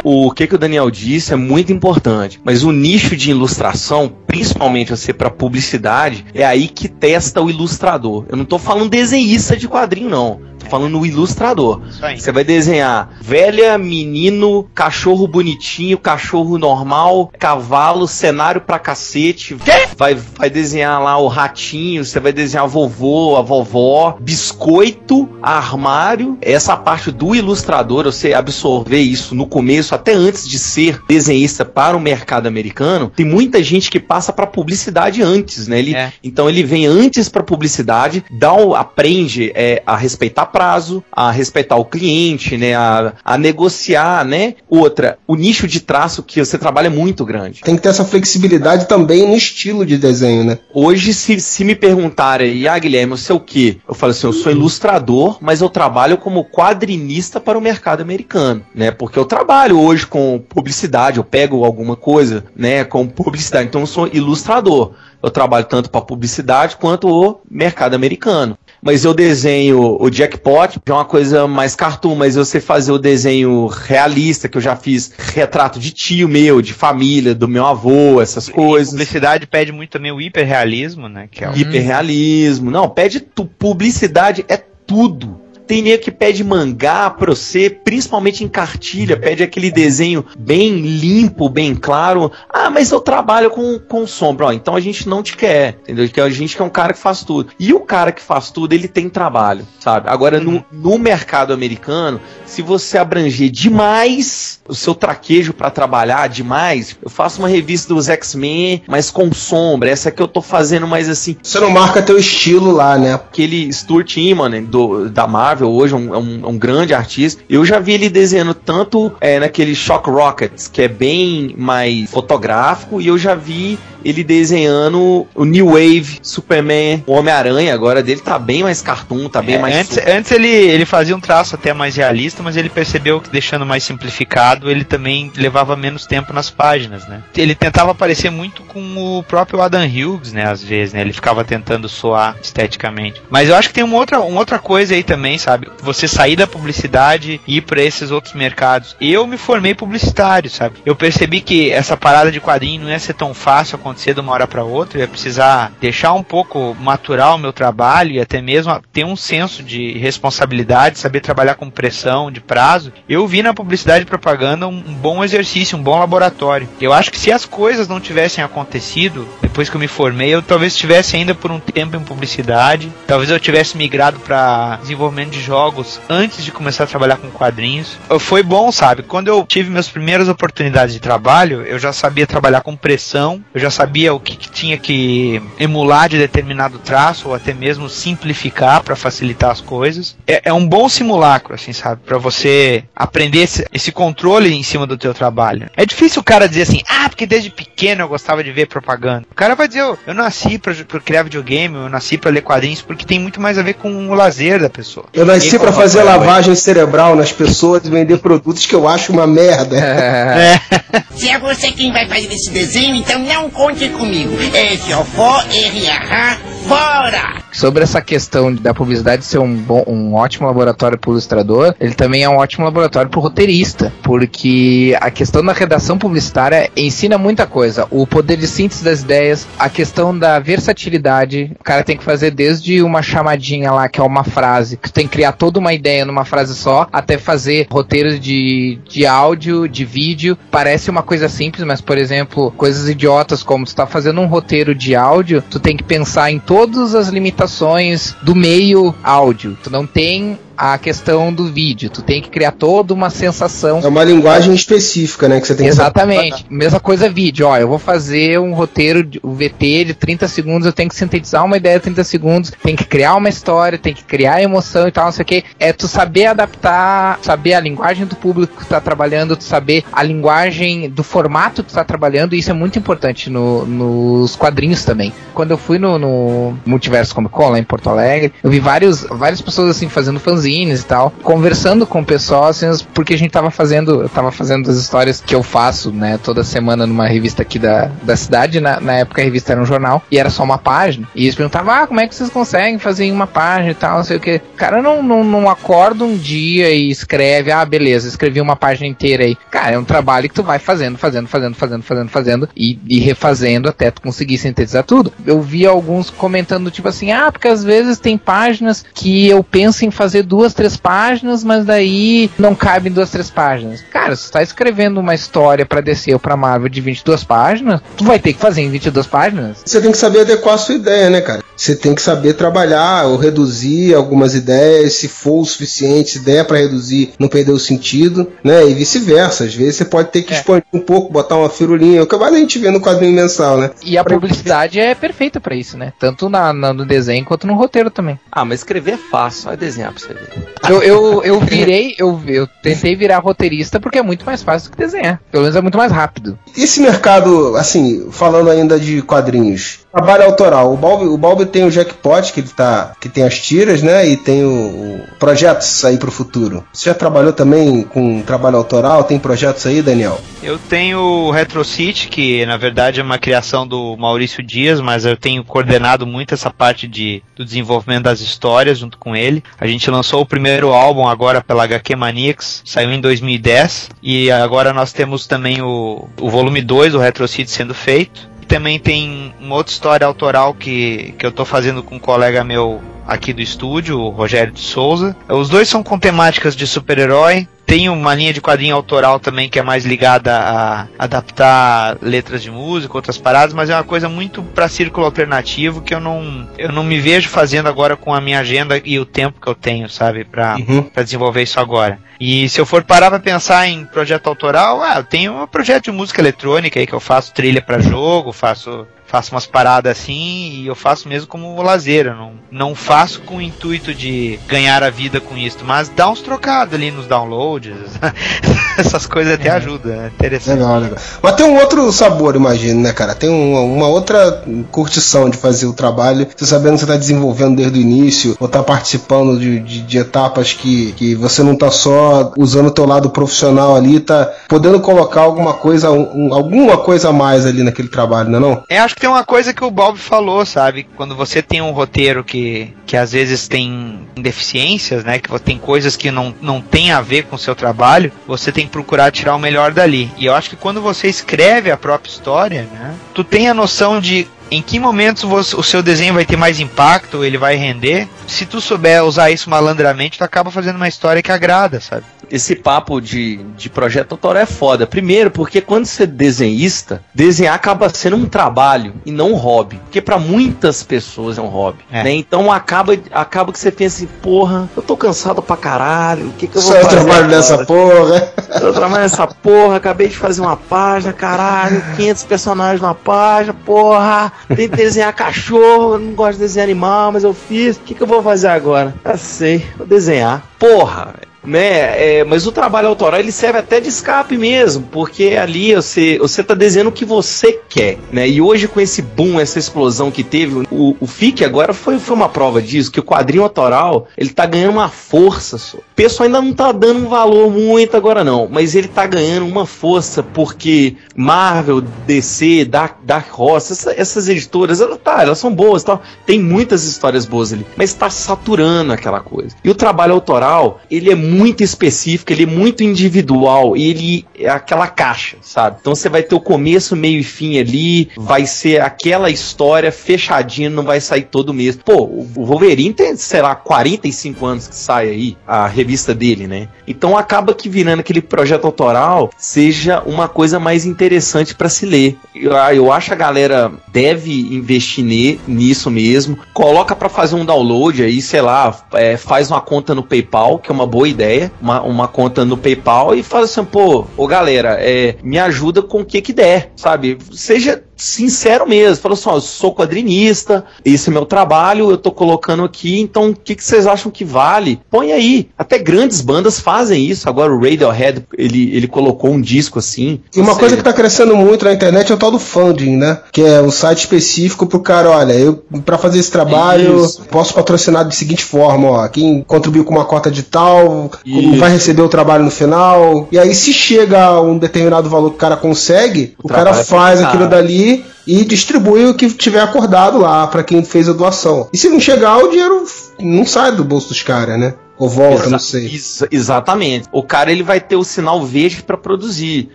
O que, que o Daniel disse é muito importante, mas o nicho de ilustração, principalmente você para publicidade, é aí que testa o ilustrador. Eu não tô falando desenhista de quadrinho, não. Tô falando o ilustrador. Você vai desenhar velha, menino, cachorro bonitinho, cachorro normal, cavalo, cenário pra cacete. Vai, vai desenhar lá o ratinho, você vai desenhar a vovô, a vovó, biscoito, armário. Essa parte do ilustrador, você absorver isso no começo, até antes de ser desenhista para o mercado americano, tem muita gente que passa pra publicidade antes, né? Ele, É. Então ele vem antes pra publicidade, dá o, aprende é, a respeitar prazo, a respeitar o cliente, né? A, a negociar, né? Outra, o nicho de traço que você trabalha é muito grande. Tem que ter essa flexibilidade também no estilo de desenho, né? Hoje, se, se me perguntarem, ah, Guilherme, você é o quê? Eu falo assim, eu sou ilustrador, mas eu trabalho como quadrinista para o mercado americano, né? Porque eu trabalho hoje com publicidade, eu pego alguma coisa, né, com publicidade. Então eu sou ilustrador. Eu trabalho tanto para publicidade quanto o mercado americano. Mas eu desenho o jackpot, que é uma coisa mais cartoon, mas eu sei fazer o desenho realista, que eu já fiz retrato de tio meu, de família, do meu avô, essas E coisas. publicidade pede muito também o hiperrealismo, né? Que é o... Hiperrealismo. Não, pede tu- publicidade, é tudo. Tem nego que pede mangá pra você, principalmente em cartilha, pede aquele desenho bem limpo, bem claro. Ah, mas eu trabalho com, com sombra. Ó, então a gente não te quer, entendeu? Que a gente quer um cara que faz tudo. E o cara que faz tudo, ele tem trabalho, sabe? Agora, no, no mercado americano, se você abranger demais o seu traquejo pra trabalhar demais, eu faço uma revista dos X-Men, mas com sombra. Essa que eu tô fazendo mais assim, Você não marca teu estilo lá, né? aquele Stuart Immonen do, da Marvel hoje, é um, é um, é um grande artista. Eu já vi ele desenhando tanto é, naquele Shock Rockets, que é bem mais fotográfico, e eu já vi ele desenhando o New Wave, Superman, o Homem-Aranha, agora dele tá bem mais cartoon, tá bem É, mais... antes, antes ele, ele fazia um traço até mais realista, mas ele percebeu que deixando mais simplificado, ele também levava menos tempo nas páginas, né? Ele tentava parecer muito com o próprio Adam Hughes, né? Às vezes, né? Ele ficava tentando soar esteticamente. Mas eu acho que tem uma outra, uma outra coisa aí também, sabe? Você sair da publicidade e ir para esses outros mercados. Eu me formei publicitário, sabe? Eu percebi que essa parada de quadrinho não ia ser tão fácil acontecer de uma hora para outra, eu ia precisar deixar um pouco maturar o meu trabalho e até mesmo ter um senso de responsabilidade, saber trabalhar com pressão, de prazo. Eu vi na publicidade e propaganda um, bom exercício, um bom laboratório. Eu acho que se as coisas não tivessem acontecido depois que eu me formei, eu talvez estivesse ainda por um tempo em publicidade, talvez eu tivesse migrado para desenvolvimento de jogos antes de começar a trabalhar com quadrinhos. Foi bom, sabe? Quando eu tive minhas primeiras oportunidades de trabalho, eu já sabia trabalhar com pressão, eu já sabia o que, que tinha que emular de determinado traço ou até mesmo simplificar para facilitar as coisas. É, é um bom simulacro, assim, sabe? Para você aprender esse, esse controle em cima do teu trabalho. É difícil o cara dizer assim, ah, porque desde pequeno eu gostava de ver propaganda. O cara vai dizer, eu, eu nasci pra criar videogame, eu nasci pra ler quadrinhos, porque tem muito mais a ver com o lazer da pessoa. Eu nasci pra como- fazer lavagem cerebral nas pessoas e vender produtos que eu acho uma merda. É. Se é você quem vai fazer esse desenho, então não conte comigo. É só for errar fora! Sobre essa questão da publicidade ser um, bom, um ótimo laboratório para o ilustrador, ele também é um ótimo laboratório para o roteirista, porque a questão da redação publicitária ensina muita coisa. O poder de síntese das ideias, a questão da versatilidade, o cara tem que fazer desde uma chamadinha lá, que é uma frase, que tem que criar toda uma ideia numa frase só, até fazer roteiros de, de áudio, de vídeo. Parece uma coisa simples, mas, por exemplo, coisas idiotas como tu tá fazendo um roteiro de áudio, tu tem que pensar em todas as limitações do meio áudio. Tu não tem a questão do vídeo, tu tem que criar toda uma sensação É uma linguagem específica, né? Que você tem que Exatamente. Mesma coisa vídeo. Ó, eu vou fazer um roteiro, de, o VT de 30 segundos, eu tenho que sintetizar uma ideia de 30 segundos, tem que criar uma história, tem que criar emoção e tal, não sei o que. É tu saber adaptar, saber a linguagem do público que tu tá trabalhando, tu saber a linguagem do formato que tu tá trabalhando, e isso é muito importante no- nos quadrinhos também. Quando eu fui no, no Multiverso Comic Con, lá em Porto Alegre, eu vi vários, várias pessoas assim fazendo e tal, conversando com o pessoal, assim, porque a gente tava fazendo, eu tava fazendo as histórias que eu faço, né, toda semana numa revista aqui da, da cidade, na, na época a revista era um jornal, e era só uma página, e eles perguntavam, ah, como é que vocês conseguem fazer em uma página e tal, não sei o que. Cara não, não, não acorda um dia e escreve, ah, beleza, escrevi uma página inteira aí. Cara, é um trabalho que tu vai fazendo, fazendo, fazendo, fazendo, fazendo, fazendo, e, e refazendo até tu conseguir sintetizar tudo. Eu vi alguns comentando, tipo assim, ah, porque às vezes tem páginas que eu penso em fazer duas, três páginas, mas daí não cabe em duas, três páginas. Cara, se tu tá escrevendo uma história pra descer ou pra Marvel de 22 páginas, tu vai ter que fazer em 22 páginas. Você tem que saber adequar a sua ideia, né, cara? Você tem que saber trabalhar ou reduzir algumas ideias, se for o suficiente, se der pra reduzir, não perder o sentido, né? E vice-versa. Às vezes você pode ter que É. expandir um pouco, botar uma firulinha, o que vai a gente ver no quadrinho mensal, né? E a publicidade é perfeita pra isso, né? Tanto na, na- no desenho quanto no roteiro também. Ah, mas escrever é fácil, só desenhar pra você ver. Eu, eu, eu virei, eu, eu tentei virar roteirista porque é muito mais fácil do que desenhar. Pelo menos é muito mais rápido. Esse mercado, assim, falando ainda de quadrinhos, trabalho autoral. O Balbi, o Balbi tem o Jackpot, que ele tá. que tem as tiras, né? E tem o, o projetos aí pro futuro. Você já trabalhou também com trabalho autoral? Tem projetos aí, Daniel? Eu tenho o Retro City, que na verdade é uma criação do Maurício Dias, mas eu tenho coordenado muito essa parte de, do desenvolvimento das histórias junto com ele. A gente lançou o primeiro álbum agora pela HQ Maniacs, saiu em 2010, e agora nós temos também o, o volume 2 do Retro City sendo feito. E também tem uma outra história autoral que, que eu tô fazendo com um colega meu aqui do estúdio, o Rogério de Souza. Os dois são com temáticas de super-herói. Tem uma linha de quadrinho autoral também que é mais ligada a adaptar letras de música, outras paradas, mas é uma coisa muito para círculo alternativo que eu não eu não me vejo fazendo agora com a minha agenda e o tempo que eu tenho, sabe, para Uhum. pra desenvolver isso agora. E se eu for parar pra pensar em projeto autoral, ah, eu tenho um projeto de música eletrônica aí que eu faço trilha pra jogo, faço faço umas paradas assim e eu faço mesmo como lazer, eu não, não faço com o intuito de ganhar a vida com isso, mas dá uns trocados ali nos downloads, essas coisas até ajudam, é interessante. Legal, legal. Mas tem um outro sabor, imagino, né, cara? Tem uma, uma outra curtição de fazer o trabalho, você sabendo que você tá desenvolvendo desde o início, ou tá participando de, de, de etapas que, que você não tá só usando o teu lado profissional ali, tá podendo colocar alguma coisa, um- alguma coisa a mais ali naquele trabalho, não é não? É, acho que tem uma coisa que o Bob falou, sabe? Quando você tem um roteiro que, que às vezes tem deficiências, né? Que tem coisas que não, não tem a ver com o seu trabalho, você tem que procurar tirar o melhor dali. E eu acho que quando você escreve a própria história, né? Tu tem a noção de em que momentos você- o seu desenho vai ter mais impacto, ele vai render. Se tu souber usar isso malandramente, tu acaba fazendo uma história que agrada, sabe? esse papo de, de projeto autoral é foda. Primeiro, porque quando você é desenhista, desenhar acaba sendo um trabalho e não um hobby. Porque pra muitas pessoas é um hobby. É. Né? Então acaba, acaba que você pensa assim, porra, eu tô cansado pra caralho, o que, que eu vou Só eu fazer? trabalho agora? nessa porra. Eu trabalho nessa porra, acabei de fazer uma página, caralho, 500 personagens na página, porra, tem que desenhar cachorro, eu não gosto de desenhar animal, mas eu fiz, o que, que eu vou fazer agora? Já sei, vou desenhar. Porra, né? é, mas o trabalho autoral ele serve até de escape mesmo, porque ali você, você tá desenhando o que você quer, né? E hoje com esse boom, essa explosão que teve, o, o FIC agora foi, foi uma prova disso, que o quadrinho autoral ele tá ganhando uma força só. Pessoal ainda não tá dando um valor muito agora não, mas ele tá ganhando uma força porque Marvel, DC, Dark, Dark Horse, essa- essas editoras, elas, tá, elas são boas, tá, tem muitas histórias boas ali, mas tá saturando aquela coisa. E o trabalho autoral, ele é muito específico, ele é muito individual, ele é aquela caixa, sabe? Então você vai ter o começo, meio e fim ali, vai ser aquela história fechadinha, não vai sair todo mês. Pô, o Wolverine tem, sei lá, 45 anos que sai aí a revista dele, né? Então acaba que virando aquele projeto autoral seja uma coisa mais interessante para se ler. Eu, eu acho a galera deve investir nisso mesmo. Coloca para fazer um download aí, sei lá, é, faz uma conta no PayPal, que é uma boa ideia, uma, uma conta no PayPal e fala assim, pô, ô galera, é, me ajuda com o que que der, sabe? Seja sincero mesmo, fala assim, ó, eu sou quadrinista, esse é meu trabalho, eu tô colocando aqui, então o que, que vocês acham que vale? Põe aí. Até grandes bandas fazem isso. Agora o Radiohead, ele, ele colocou um disco assim. E uma coisa que tá crescendo muito na internet é o tal do funding, né? Que é um site específico pro cara, olha, eu para fazer esse trabalho Isso. posso patrocinar de seguinte forma, ó, quem contribuiu com uma cota de tal, Isso. vai receber o trabalho no final. E aí se chega a um determinado valor que o cara consegue, o, cara trabalho é faz publicado. aquilo dali e distribui o que tiver acordado lá pra quem fez a doação. E se não chegar, o dinheiro não sai do bolso dos caras, né? Ou volta, Exa- não sei. exa- exatamente. O cara ele vai ter o sinal verde para produzir,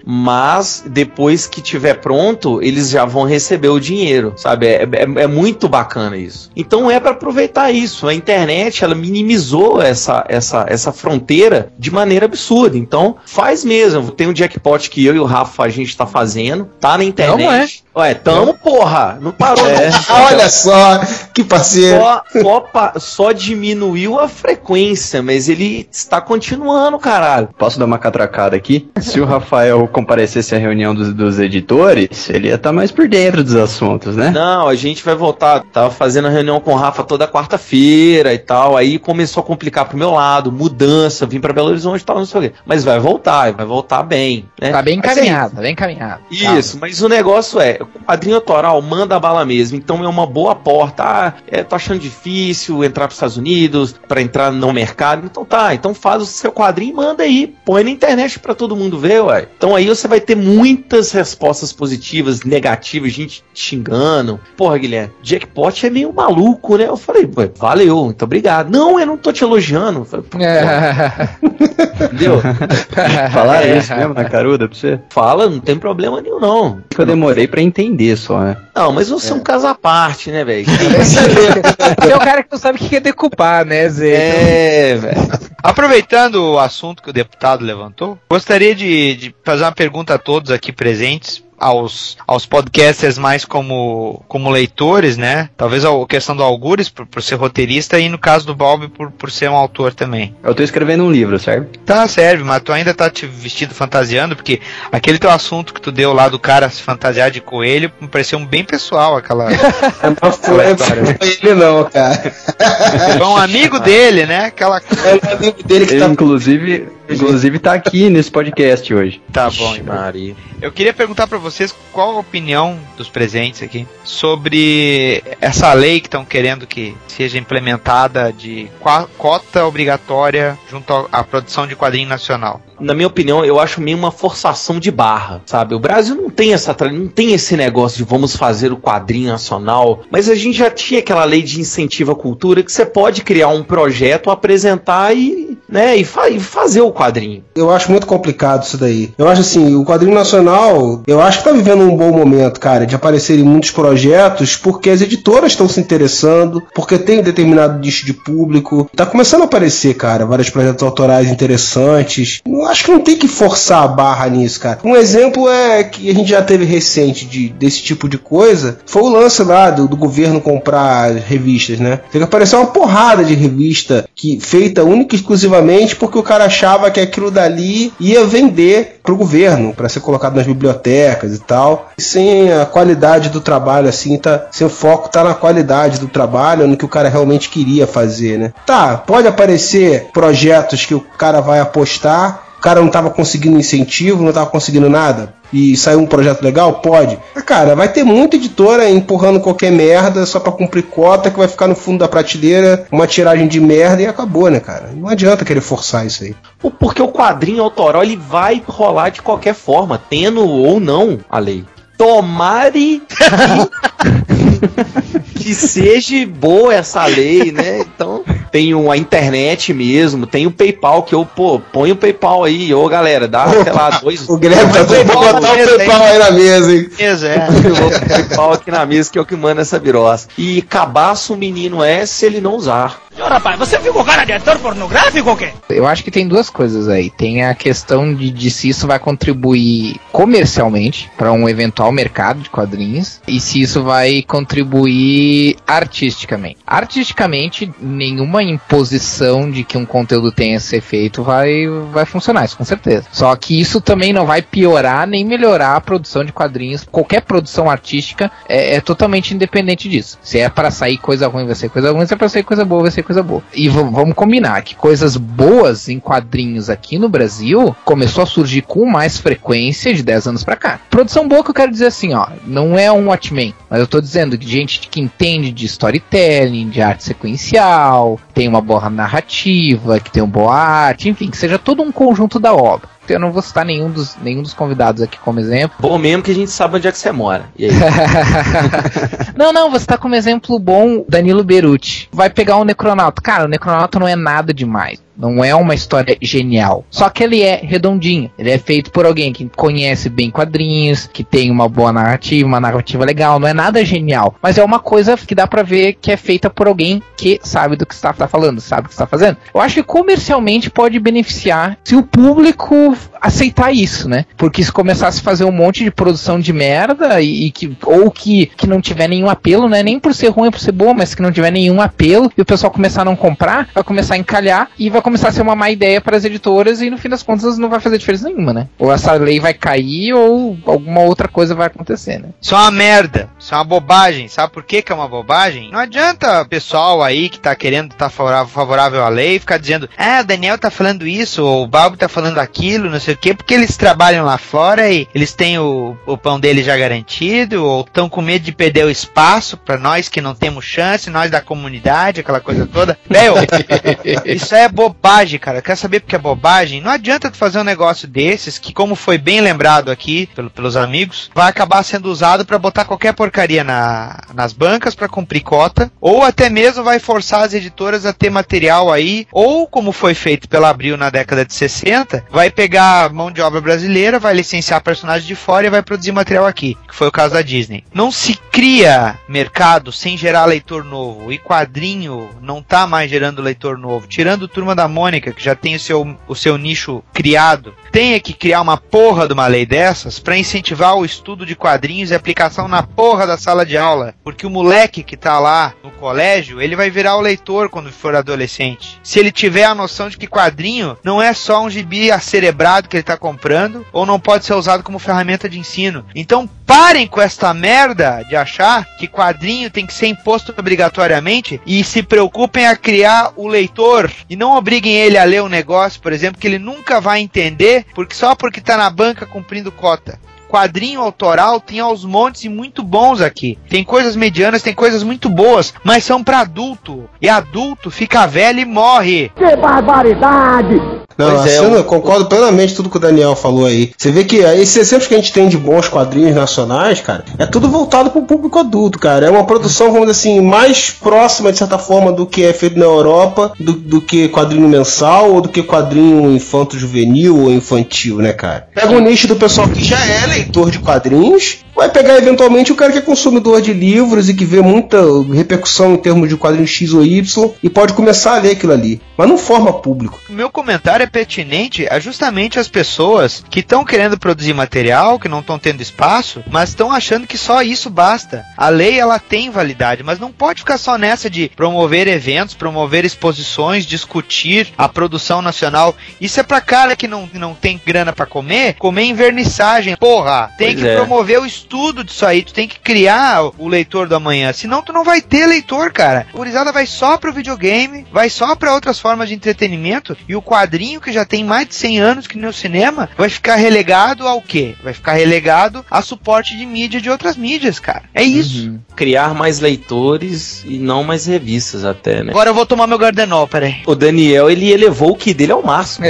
mas depois que tiver pronto, eles já vão receber o dinheiro, sabe? É, é- é muito bacana isso. Então é para aproveitar isso. A internet ela minimizou essa, essa, essa fronteira de maneira absurda. Então faz mesmo. Tem um jackpot que eu e o Rafa a gente tá fazendo, tá na internet. Não é. Ué, tamo, porra. Não parou. não. Olha só, que parceiro. Só, só, só diminuiu a frequência, mas ele está continuando, caralho. Posso dar uma catracada aqui? Se o Rafael comparecesse à reunião dos, dos editores, ele ia estar mais por dentro dos assuntos, né? Não, a gente vai voltar. Tava fazendo a reunião com o Rafa toda quarta-feira e tal. Aí começou a complicar pro meu lado, mudança, vim pra Belo Horizonte e tal, não sei o quê. Mas vai voltar, vai voltar bem. Né? Tá bem é encaminhado, tá bem encaminhado. Isso, mas o negócio é, o quadrinho autoral manda bala mesmo, então é uma boa porta. Ah, é, tô achando difícil entrar pros Estados Unidos, pra entrar no mercado. Então tá, então faz o seu quadrinho e manda aí, põe na internet pra todo mundo ver, ué. Então aí você vai ter muitas respostas positivas, negativas, gente te xingando. Porra, Guilherme, Jackpot é meio maluco, né? Eu falei, ué, valeu, muito obrigado. Não, eu não tô te elogiando. Eu falei, "Pô, Entendeu? Falaram É. isso mesmo na caruda pra você? Fala, não tem problema nenhum, não. Eu demorei pra entender só, né? Não, mas você é, um caso à parte, né, velho? Você é o cara que não sabe o que é decupar, né, Zé? É, velho. Aproveitando o assunto que o deputado levantou, gostaria de, de fazer uma pergunta a todos aqui presentes. Aos, aos podcasters mais como, como leitores, né? Talvez a questão do Algures por, por ser roteirista e no caso do Bob por, por ser um autor também. Eu tô escrevendo um livro, certo? Tá, serve, mas tu ainda tá te vestido fantasiando, porque aquele teu assunto que tu deu lá do cara se fantasiar de coelho me pareceu um bem pessoal aquela. Não foi, foi ele não, cara. Foi um amigo dele, né? Aquela. É um amigo dele que Ele, tá. inclusive, inclusive tá aqui nesse podcast hoje. Tá bom, Ixi, então. Maria. Eu queria perguntar pra vocês qual a opinião dos presentes aqui sobre essa lei que estão querendo que seja implementada de cota obrigatória junto à produção de quadrinho nacional. Na minha opinião, eu acho meio uma forçação de barra, sabe? O Brasil não tem essa não tem esse negócio de vamos fazer o quadrinho nacional, mas a gente já tinha aquela lei de incentivo à cultura que você pode criar um projeto, apresentar e, né, e, fa- e fazer o quadrinho. Eu acho muito complicado isso daí. Eu acho assim, o quadrinho nacional, eu acho que tá vivendo um bom momento, cara, de aparecerem muitos projetos, porque as editoras estão se interessando, porque tem um determinado nicho de público. Tá começando a aparecer, cara, vários projetos autorais interessantes. Eu acho que não tem que forçar a barra nisso, cara. Um exemplo é que a gente já teve recente de, desse tipo de coisa, foi o lance lá do, do governo comprar revistas, né? Tem que aparecer uma porrada de revista que feita única e exclusivamente porque o cara achava que aquilo dali ia vender pro governo, para ser colocado nas bibliotecas e tal. E sem a qualidade do trabalho, assim, tá. Sem o foco tá na qualidade do trabalho, no que o cara realmente queria fazer, né? Tá, pode aparecer projetos que o cara vai apostar, cara não tava conseguindo incentivo, não tava conseguindo nada. E saiu um projeto legal? Pode. Mas, cara, vai ter muita editora empurrando qualquer merda só pra cumprir cota que vai ficar no fundo da prateleira, uma tiragem de merda e acabou, né, cara? Não adianta querer forçar isso aí. Porque o quadrinho autoral ele vai rolar de qualquer forma, tendo ou não a lei. Tomare que, que seja boa essa lei, né? Então, tem o- a internet mesmo, tem o PayPal que eu, pô, põe o PayPal aí, ô galera, dá, sei lá, dois. O Guilherme tá botar o PayPal aí na mesa, hein? Beleza, é. Eu vou pôr o PayPal aqui na mesa que é o que manda essa biroça. E cabaço o menino é se ele não usar. Eu acho que tem duas coisas aí. Tem a questão de, de se isso vai contribuir comercialmente para um eventual mercado de quadrinhos e se isso vai contribuir artisticamente. Artisticamente, nenhuma imposição de que um conteúdo tenha que ser feito vai, vai funcionar, isso com certeza. Só que isso também não vai piorar nem melhorar a produção de quadrinhos. Qualquer produção artística é, é totalmente independente disso. Se é para sair coisa ruim, vai ser coisa ruim. Se é para sair coisa boa, vai ser coisa boa. E vamos combinar que coisas boas em quadrinhos aqui no Brasil começou a surgir com mais frequência de 10 anos pra cá. Produção boa que eu quero dizer assim, ó, não é um Watchmen, mas eu tô dizendo que gente que entende de storytelling, de arte sequencial, tem uma boa narrativa, que tem uma boa arte, enfim, que seja todo um conjunto da obra. Eu não vou citar nenhum dos, nenhum dos convidados aqui como exemplo. Bom mesmo que a gente sabe onde é que você mora. E aí? não, não, você tá como exemplo bom Danilo Beruti. Vai pegar um Necronauta. Cara, o Necronauta não é nada demais. Não é uma história genial. Só que ele é redondinho. Ele é feito por alguém que conhece bem quadrinhos, que tem uma boa narrativa, uma narrativa legal. Não é nada genial. Mas é uma coisa que dá pra ver que é feita por alguém que sabe do que está tá falando, sabe o que está fazendo. Eu acho que comercialmente pode beneficiar se o público aceitar isso, né? Porque se começasse a fazer um monte de produção de merda e, e que ou que, que não tiver nenhum apelo, né? Nem por ser ruim, por ser boa, mas que não tiver nenhum apelo e o pessoal começar a não comprar, vai começar a encalhar e vai começar a ser uma má ideia para as editoras e no fim das contas não vai fazer diferença nenhuma, né? Ou essa lei vai cair ou alguma outra coisa vai acontecer, né? Isso é uma merda, isso é uma bobagem. Sabe por que, que é uma bobagem? Não adianta o pessoal aí que tá querendo estar tá favorável à lei ficar dizendo, ah, o Daniel tá falando isso, ou o Balbo tá falando aquilo, não sei o quê, porque eles trabalham lá fora e eles têm o, o pão deles já garantido, ou estão com medo de perder o espaço para nós que não temos chance, nós da comunidade, aquela coisa toda. Meu, isso é bobagem, cara. Quer saber porque é bobagem? Não adianta tu fazer um negócio desses que, como foi bem lembrado aqui pelo, pelos amigos, vai acabar sendo usado para botar qualquer porcaria na, nas bancas para cumprir cota, ou até mesmo vai forçar as editoras a ter material aí, ou como foi feito pela Abril na década de 60, vai pegar mão de obra brasileira, vai licenciar personagens de fora e vai produzir material aqui, que foi o caso da Disney. Não se cria mercado sem gerar leitor novo, e quadrinho não tá mais gerando leitor novo. Tirando Turma da Mônica, que já tem o seu, o seu nicho criado, tenha que criar uma porra de uma lei dessas para incentivar o estudo de quadrinhos e aplicação na porra da sala de aula. Porque o moleque que tá lá no colégio, ele vai virar o leitor quando for adolescente. Se ele tiver a noção de que quadrinho não é só um gibi acerebrado que ele tá comprando, ou não pode ser usado como ferramenta de ensino. Então parem com esta merda de achar que quadrinho tem que ser imposto obrigatoriamente e se preocupem a criar o leitor e não obriguem ele a ler um negócio, por exemplo, que ele nunca vai entender, porque só porque tá na banca cumprindo cota quadrinho autoral tem aos montes e muito bons aqui. Tem coisas medianas, tem coisas muito boas, mas são para adulto. E adulto fica velho e morre. Que barbaridade! Não, Pois é, o- eu concordo plenamente tudo que o Daniel falou aí. Você vê que esses exemplos que a gente tem de bons quadrinhos nacionais, cara, é tudo voltado pro público adulto, cara. É uma produção, vamos dizer assim, mais próxima, de certa forma, do que é feito na Europa, do, do que quadrinho mensal ou do que quadrinho infanto-juvenil ou infantil, né, cara? Pega o nicho do pessoal que já é leitor de quadrinhos, vai pegar eventualmente o cara que é consumidor de livros e que vê muita repercussão em termos de quadrinho X ou Y e pode começar a ler aquilo ali. Mas não forma público. Meu comentário é pertinente a justamente as pessoas que estão querendo produzir material, que não estão tendo espaço, mas estão achando que só isso basta. A lei ela tem validade, mas não pode ficar só nessa de promover eventos, promover exposições, discutir a produção nacional. Isso é pra cara que não, não tem grana pra comer, comer em vernissagem. Porra, tem Pois que é. promover o estudo disso aí, tu tem que criar o leitor do amanhã, senão tu não vai ter leitor, cara. A gurizada vai só pro videogame, vai só pra outras formas de entretenimento, e o quadrinho que já tem mais de 100 anos que nem o cinema, vai ficar relegado ao quê? Vai ficar relegado a suporte de mídia de outras mídias, cara. É isso. Criar mais leitores e não mais revistas até, né? Agora eu vou tomar meu Gardenol, peraí. O Daniel, ele elevou o que dele ao máximo.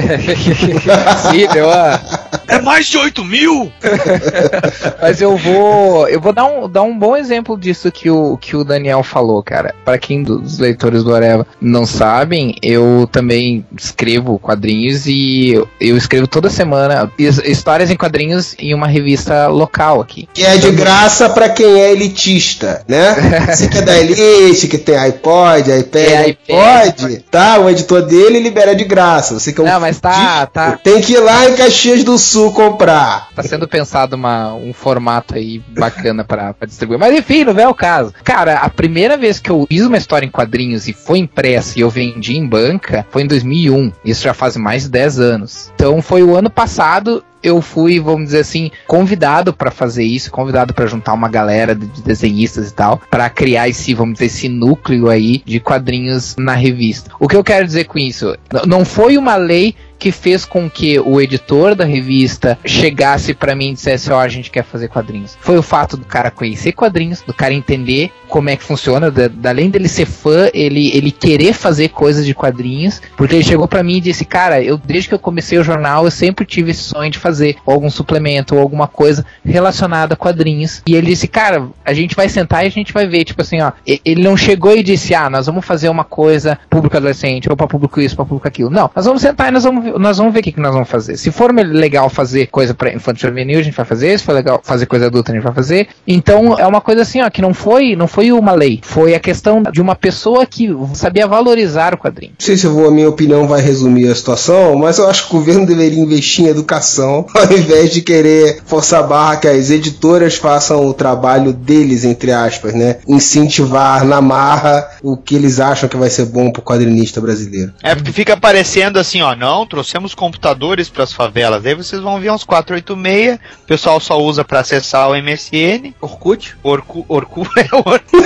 Sim, deu a... É mais de 8 mil? Mas eu vou, eu vou dar um, dar um bom exemplo disso que o, que o Daniel falou, cara. Para quem dos leitores do Areva não sabem, eu também escrevo quadrinhos e eu, eu escrevo toda semana his- histórias em quadrinhos em uma revista local aqui. Que é de graça pra quem é elitista, né? Você que é da elite, que tem iPod, iPad, É, iPod, tá? O editor dele libera de graça. Você que é um Não, mas tá, tá, Tem que ir lá em Caxias do Sul comprar. Tá sendo pensado uma, um formato aí bacana pra, distribuir. Mas enfim, não é o caso. Cara, a primeira vez que eu fiz uma história em quadrinhos e foi impressa e eu vendi em banca foi em 2001. Isso já faz mais de 10 anos. Então foi o ano passado. Eu fui, vamos dizer assim, convidado pra fazer isso, convidado pra juntar uma galera de de desenhistas e tal, pra criar esse, vamos dizer, esse núcleo aí de quadrinhos na revista. O que eu quero dizer com isso? Não foi uma lei que fez com que o editor da revista chegasse para mim e dissesse: Ó, oh, a gente quer fazer quadrinhos? Foi o fato do cara conhecer quadrinhos, do cara entender como é que funciona, da, além dele ser fã, ele, ele querer fazer coisas de quadrinhos, porque ele chegou para mim e disse: Cara, eu desde que eu comecei o jornal, eu sempre tive esse sonho de fazer algum suplemento ou alguma coisa relacionada a quadrinhos. E ele disse: Cara, a gente vai sentar e a gente vai ver. Tipo assim, ó, ele não chegou e disse: Ah, nós vamos fazer uma coisa público adolescente, ou pra público isso, pra público aquilo. Não, nós vamos sentar e nós vamos, nós vamos ver o que, que nós vamos fazer. Se for legal fazer coisa pra infantil juvenil, a gente vai fazer. Se for legal fazer coisa adulta, a gente vai fazer. Então é uma coisa assim, ó, que não foi, não foi uma lei. Foi a questão de uma pessoa que sabia valorizar o quadrinho. Não sei se vou, a minha opinião vai resumir a situação, mas eu acho que o governo deveria investir em educação, ao invés de querer forçar a barra que as editoras façam o trabalho deles, entre aspas, né? Incentivar na marra o que eles acham que vai ser bom pro quadrinista brasileiro. É porque fica parecendo assim, ó, não, trouxemos computadores para as favelas. Aí vocês vão ver uns 486, o pessoal só usa para acessar o MSN. Orkut? Orku, Orku é o Orkut.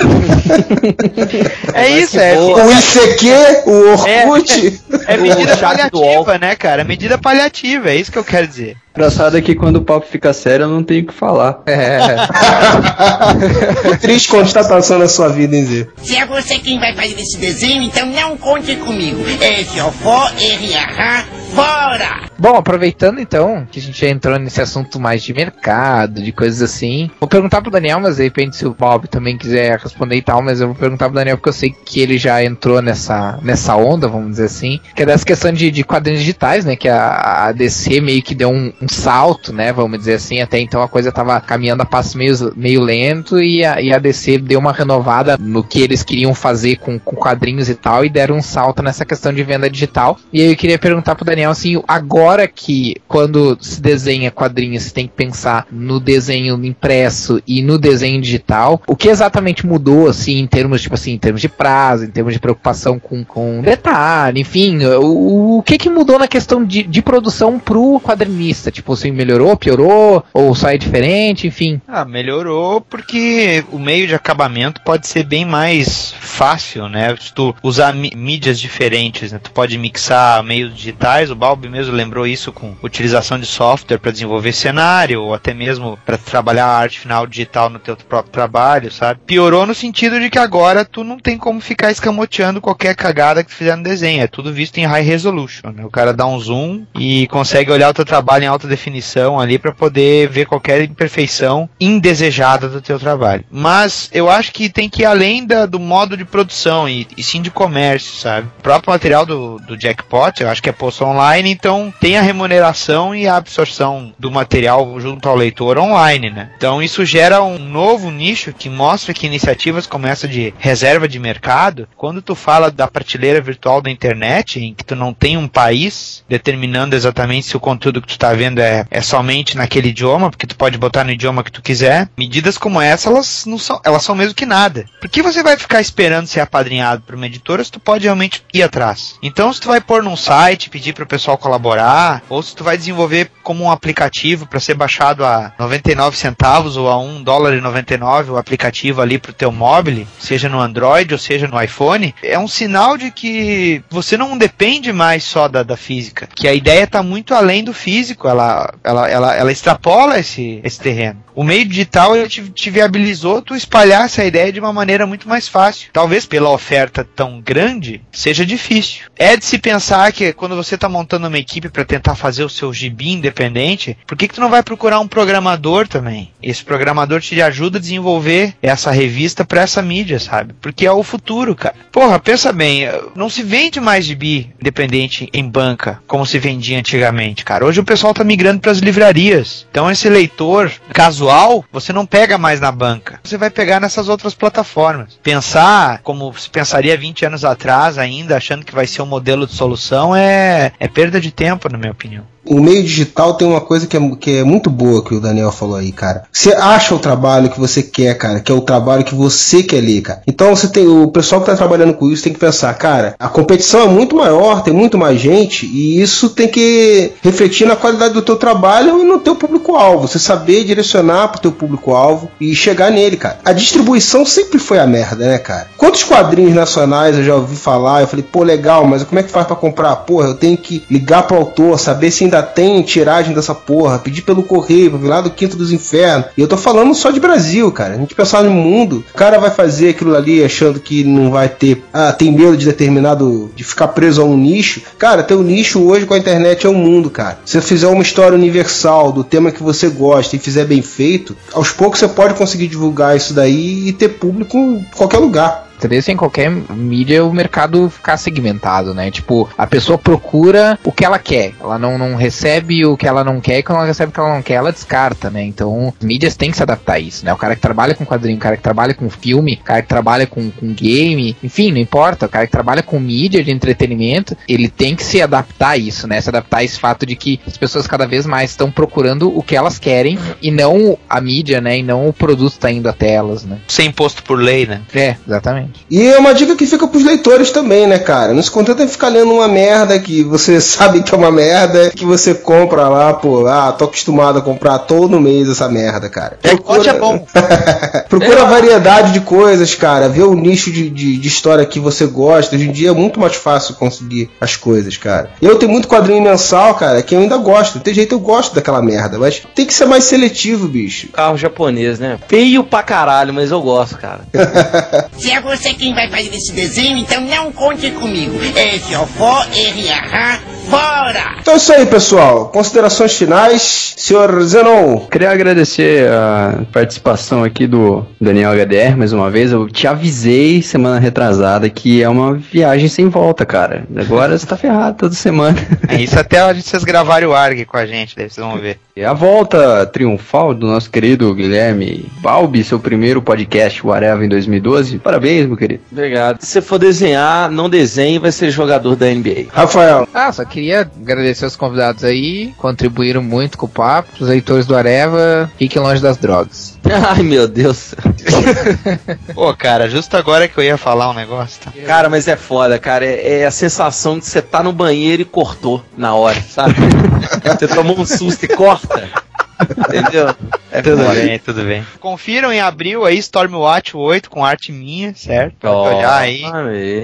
é isso, é. O ICQ, o Orkut. É, é medida paliativa, né, cara? Medida paliativa, é isso que eu quero dizer. Engraçado é que quando o papo fica sério, eu não tenho o que falar. É. Triste constatação na sua vida, em Z. Se é você quem vai fazer esse desenho, então não conte comigo. É Fiofó, R, fora! Bom, aproveitando então que a gente já entrou nesse assunto mais de mercado, de coisas assim, vou perguntar pro Daniel, mas de repente se o Bob também quiser responder e tal, mas eu vou perguntar pro Daniel porque eu sei que ele já entrou nessa, nessa onda, vamos dizer assim, que é dessa questão de, de quadrinhos digitais, né? Que a, a DC meio que deu um, um, salto, né? Vamos dizer assim, até então a coisa tava caminhando a passo meio, meio lento e a, e a DC deu uma renovada no que eles queriam fazer com, com quadrinhos e tal, e deram um salto nessa questão de venda digital. E aí eu queria perguntar pro Daniel assim, agora que quando se desenha quadrinhos, se tem que pensar no desenho impresso e no desenho digital, o que exatamente mudou, assim, em termos, tipo assim, em termos de prazo, em termos de preocupação com, com detalhe, enfim, o, o que que mudou na questão de, de produção pro quadrinista? Tipo assim, melhorou, piorou, ou sai diferente, enfim? Ah, melhorou porque o meio de acabamento pode ser bem mais fácil, né? Se tu usar mídias diferentes, né? Tu pode mixar meios digitais, o Balbi mesmo lembrou isso com utilização de software para desenvolver cenário, ou até mesmo para trabalhar a arte final digital no teu próprio trabalho, sabe? Piorou no sentido de que agora tu não tem como ficar escamoteando qualquer cagada que tu fizer no desenho, é tudo visto em high resolution, né? O cara dá um zoom e consegue olhar o teu trabalho em alta definição ali para poder ver qualquer imperfeição indesejada do teu trabalho. Mas eu acho que tem que ir além da, do modo de produção e, e, sim de comércio, sabe? O próprio material do, do Jackpot, eu acho que é posto online, então tem a remuneração e a absorção do material junto ao leitor online, né? Então isso gera um novo nicho que mostra que iniciativas como essa de reserva de mercado, quando tu fala da prateleira virtual da internet, em que tu não tem um país determinando exatamente se o conteúdo que tu está vendo é, é somente naquele idioma, porque tu pode botar no idioma que tu quiser, medidas como essa, elas não são, elas são mesmo que nada. Por que você vai ficar esperando ser apadrinhado por uma editora se tu pode realmente ir atrás? Então, se tu vai pôr num site, pedir para o pessoal colaborar, ou se tu vai desenvolver como um aplicativo para ser baixado a 99 centavos ou a 1 dólar e 99 o aplicativo ali pro teu mobile, seja no Android ou seja no iPhone, é um sinal de que você não depende mais só da, da física, que a ideia está muito além do físico, ela, ela, ela, ela extrapola esse, esse terreno. O meio digital ele te, te viabilizou tu espalhar essa ideia de uma maneira muito mais fácil. Talvez pela oferta tão grande seja difícil. É de se pensar que quando você está montando uma equipe para tentar fazer o seu gibi independente, por que, que tu não vai procurar um programador também? Esse programador te ajuda a desenvolver essa revista para essa mídia, sabe? Porque é o futuro, cara. Porra, pensa bem, não se vende mais gibi independente em banca como se vendia antigamente, cara. Hoje o pessoal tá migrando para as livrarias. Então esse leitor casual, você não pega mais na banca. Você vai pegar nessas outras plataformas. Pensar como se pensaria 20 anos atrás ainda, achando que vai ser um modelo de solução, é, é perda de tempo, na minha opinião o meio digital tem uma coisa que é, que é muito boa que o Daniel falou aí, cara. Você acha o trabalho que você quer, cara, que é o trabalho que você quer ler, cara. Então você tem o pessoal que tá trabalhando com isso tem que pensar, cara, a competição é muito maior, tem muito mais gente e isso tem que refletir na qualidade do teu trabalho e no teu público-alvo. Você saber direcionar pro teu público-alvo e chegar nele, cara. A distribuição sempre foi a merda, né, cara? Quantos quadrinhos nacionais eu já ouvi falar, eu falei, pô, legal, mas como é que faz para comprar? Porra, eu tenho que ligar pro autor, saber se ainda tem tiragem dessa porra, pedir pelo correio, vir lá do Quinto dos Infernos. E eu tô falando só de Brasil, cara. A gente pensar no mundo, o cara vai fazer aquilo ali achando que não vai ter, ah, tem medo de determinado, de ficar preso a um nicho. Cara, teu nicho hoje com a internet é o mundo, cara. Se você fizer uma história universal do tema que você gosta e fizer bem feito, aos poucos você pode conseguir divulgar isso daí e ter público em qualquer lugar em qualquer mídia o mercado ficar segmentado, né? Tipo, a pessoa procura o que ela quer. Ela não, não recebe o que ela não quer e quando ela recebe o que ela não quer, ela descarta, né? Então, mídias têm que se adaptar a isso, né? O cara que trabalha com quadrinho, o cara que trabalha com filme, o cara que trabalha com, com game, enfim, não importa. O cara que trabalha com mídia de entretenimento, ele tem que se adaptar a isso, né? Se adaptar a esse fato de que as pessoas cada vez mais estão procurando o que elas querem e não a mídia, né? E não o produto está indo até elas, né? Sem imposto por lei, né? É, exatamente. E é uma dica que fica pros leitores também, né, cara? Não se contenta em ficar lendo uma merda que você sabe que é uma merda, que você compra lá, pô, ah, tô acostumado a comprar todo mês essa merda, cara. Procura... é bom. Procura é. variedade de coisas, cara. Vê o nicho de, de, de, história que você gosta. Hoje em dia é muito mais fácil conseguir as coisas, cara. Eu tenho muito quadrinho mensal, cara, que eu ainda gosto. Tem jeito eu gosto daquela merda, mas tem que ser mais seletivo, bicho. Carro japonês, né? Feio pra caralho, mas eu gosto, cara. Se é você quem vai fazer esse desenho, então não conte comigo. É Fiofó, R.A. Fora! Então é isso aí, pessoal. Considerações finais, senhor Zenon. Queria agradecer a participação aqui do Daniel HDR mais uma vez. Eu te avisei semana retrasada que é uma viagem sem volta, cara. Agora você tá ferrado toda semana. É isso até a gente vocês gravarem o ARG com a gente, daí vocês vão ver. E a volta triunfal do nosso querido Guilherme Balbi, seu primeiro podcast Whatever em 2012. Parabéns, meu querido. Obrigado. Se você for desenhar, não desenhe, vai ser jogador da NBA. Rafael. Ah, só queria agradecer os convidados aí, contribuíram muito com o papo. Os leitores do Areva, fiquem longe das drogas. Ai, meu Deus. Pô, cara, justo agora que eu ia falar um negócio. Tá? Cara, mas é foda, cara. É, é, a sensação de você tá no banheiro e cortou na hora, sabe? você tomou um susto e corta. Entendeu? É tudo bem, bem, tudo bem. Confiram em abril aí Stormwatch 8 com arte minha, certo? Pode oh, olhar aí.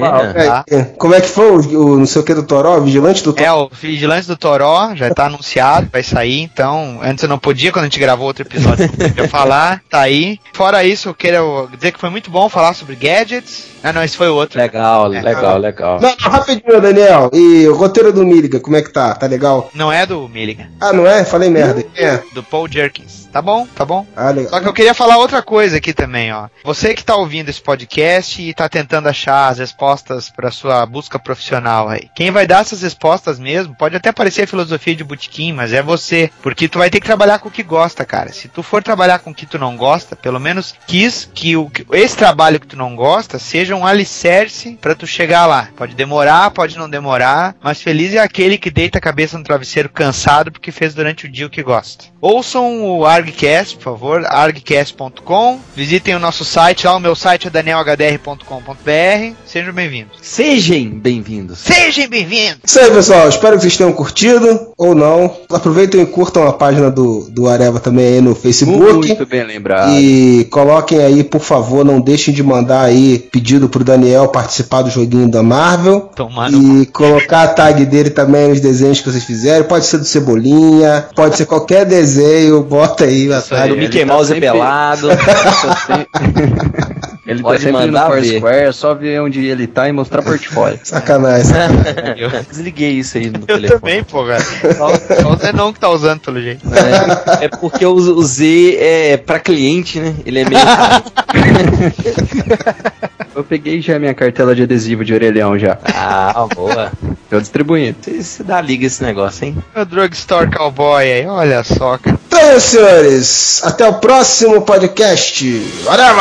Ah, tá. Como é que foi o, o, não sei o que do Toró? Vigilante do Toró? É, o Vigilante do Toró já tá anunciado, vai sair, então. Antes eu não podia, quando a gente gravou outro episódio, eu falar, tá aí. Fora isso, eu quero dizer que foi muito bom falar sobre gadgets. Ah, não, esse foi o outro. Legal, é. legal, legal. Não, rapidinho, Daniel. E o roteiro do Milligan, como é que tá? Tá legal? Não é do Milligan. Ah, não é? Falei merda. É. Do Paul Jerkins. Tá bom, tá bom. Ah. Só que eu queria falar outra coisa aqui também, ó. Você que tá ouvindo esse podcast e tá tentando achar as respostas para sua busca profissional aí. Quem vai dar essas respostas mesmo, pode até parecer filosofia de botequim, mas é você. Porque tu vai ter que trabalhar com o que gosta, cara. Se tu for trabalhar com o que tu não gosta, pelo menos quis que o, esse trabalho que tu não gosta seja um alicerce para tu chegar lá. Pode demorar, pode não demorar, mas feliz é aquele que deita a cabeça no travesseiro cansado porque fez durante o dia o que gosta. Ouçam o ArgCast, por favor, argcast.com. Visitem o nosso site lá, o meu site é danielhdr.com.br. Sejam bem-vindos. Sejam bem-vindos. Sejam bem-vindos. Isso aí, pessoal. Espero que vocês tenham curtido ou não. Aproveitem e curtam a página do, do Areva também aí no Facebook. Muito bem lembrado. E coloquem aí, por favor, não deixem de mandar aí pedido pro Daniel participar do joguinho da Marvel. Tomando. E colocar a tag dele também nos desenhos que vocês fizerem. Pode ser do Cebolinha, pode ser qualquer desenho. Bota aí, Aí, o Mickey tá Mouse sempre... pelado. Ele tá Pode tá mandar no Foursquare, é só ver onde ele tá e mostrar portfólio. Sacanagem. eu desliguei isso aí no eu telefone. Eu também, pô, cara. Só, só o Zenon que tá usando, pelo jeito. É, é porque o, o Z é pra cliente, né? Ele é meio. eu peguei já minha cartela de adesivo de orelhão já. Ah, boa. Tô distribuindo. Você, você dá liga esse negócio, hein? O Drugstore Cowboy aí, olha só, cara. Então, senhores, até o próximo podcast. Whatever!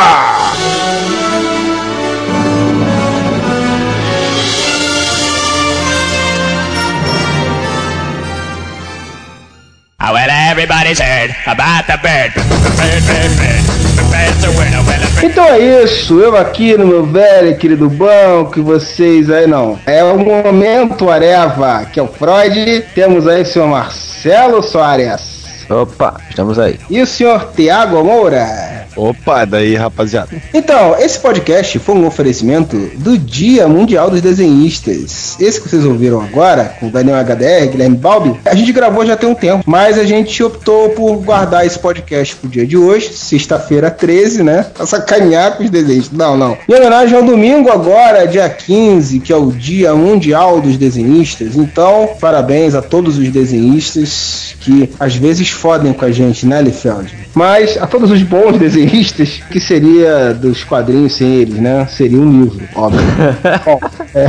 Oh, well, everybody's heard about the bird. Bird, bird, bird. Então é isso, eu aqui no meu velho e querido banco, vocês aí não. É o momento Areva, que é o Freud. Temos aí o senhor Marcelo Soares. Opa, estamos aí. E o senhor Tiago Moura. Opa, daí, rapaziada. Então, esse podcast foi um oferecimento do Dia Mundial dos Desenhistas. Esse que vocês ouviram agora, com o Daniel HDR, Guilherme Balbi, a gente gravou já tem um tempo, mas a gente optou por guardar esse podcast pro dia de hoje, sexta-feira 13, né? Pra sacanear com os desenhistas. Não, não. Em homenagem ao domingo agora, dia 15, que é o Dia Mundial dos Desenhistas. Então, parabéns a todos os desenhistas que às vezes fodem com a gente, né, Liefeld? Mas a todos os bons desenhistas, que seria dos quadrinhos sem eles, né? Seria um livro, óbvio. Bom, é.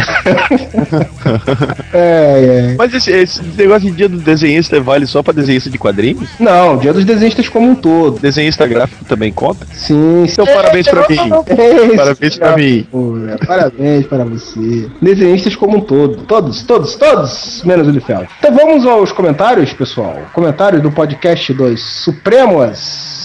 é, é. Mas esse, esse negócio de dia do desenhista vale só pra desenhista de quadrinhos? Não, dia dos desenhistas como um todo. Desenhista gráfico também conta? Sim, Então, parabéns pra mim. Parabéns, Parabéns pra mim. Parabéns para você. Desenhistas como um todo. Todos, todos, todos, menos o Liefeld. Então vamos aos comentários, pessoal. Comentários do podcast dos Supremos.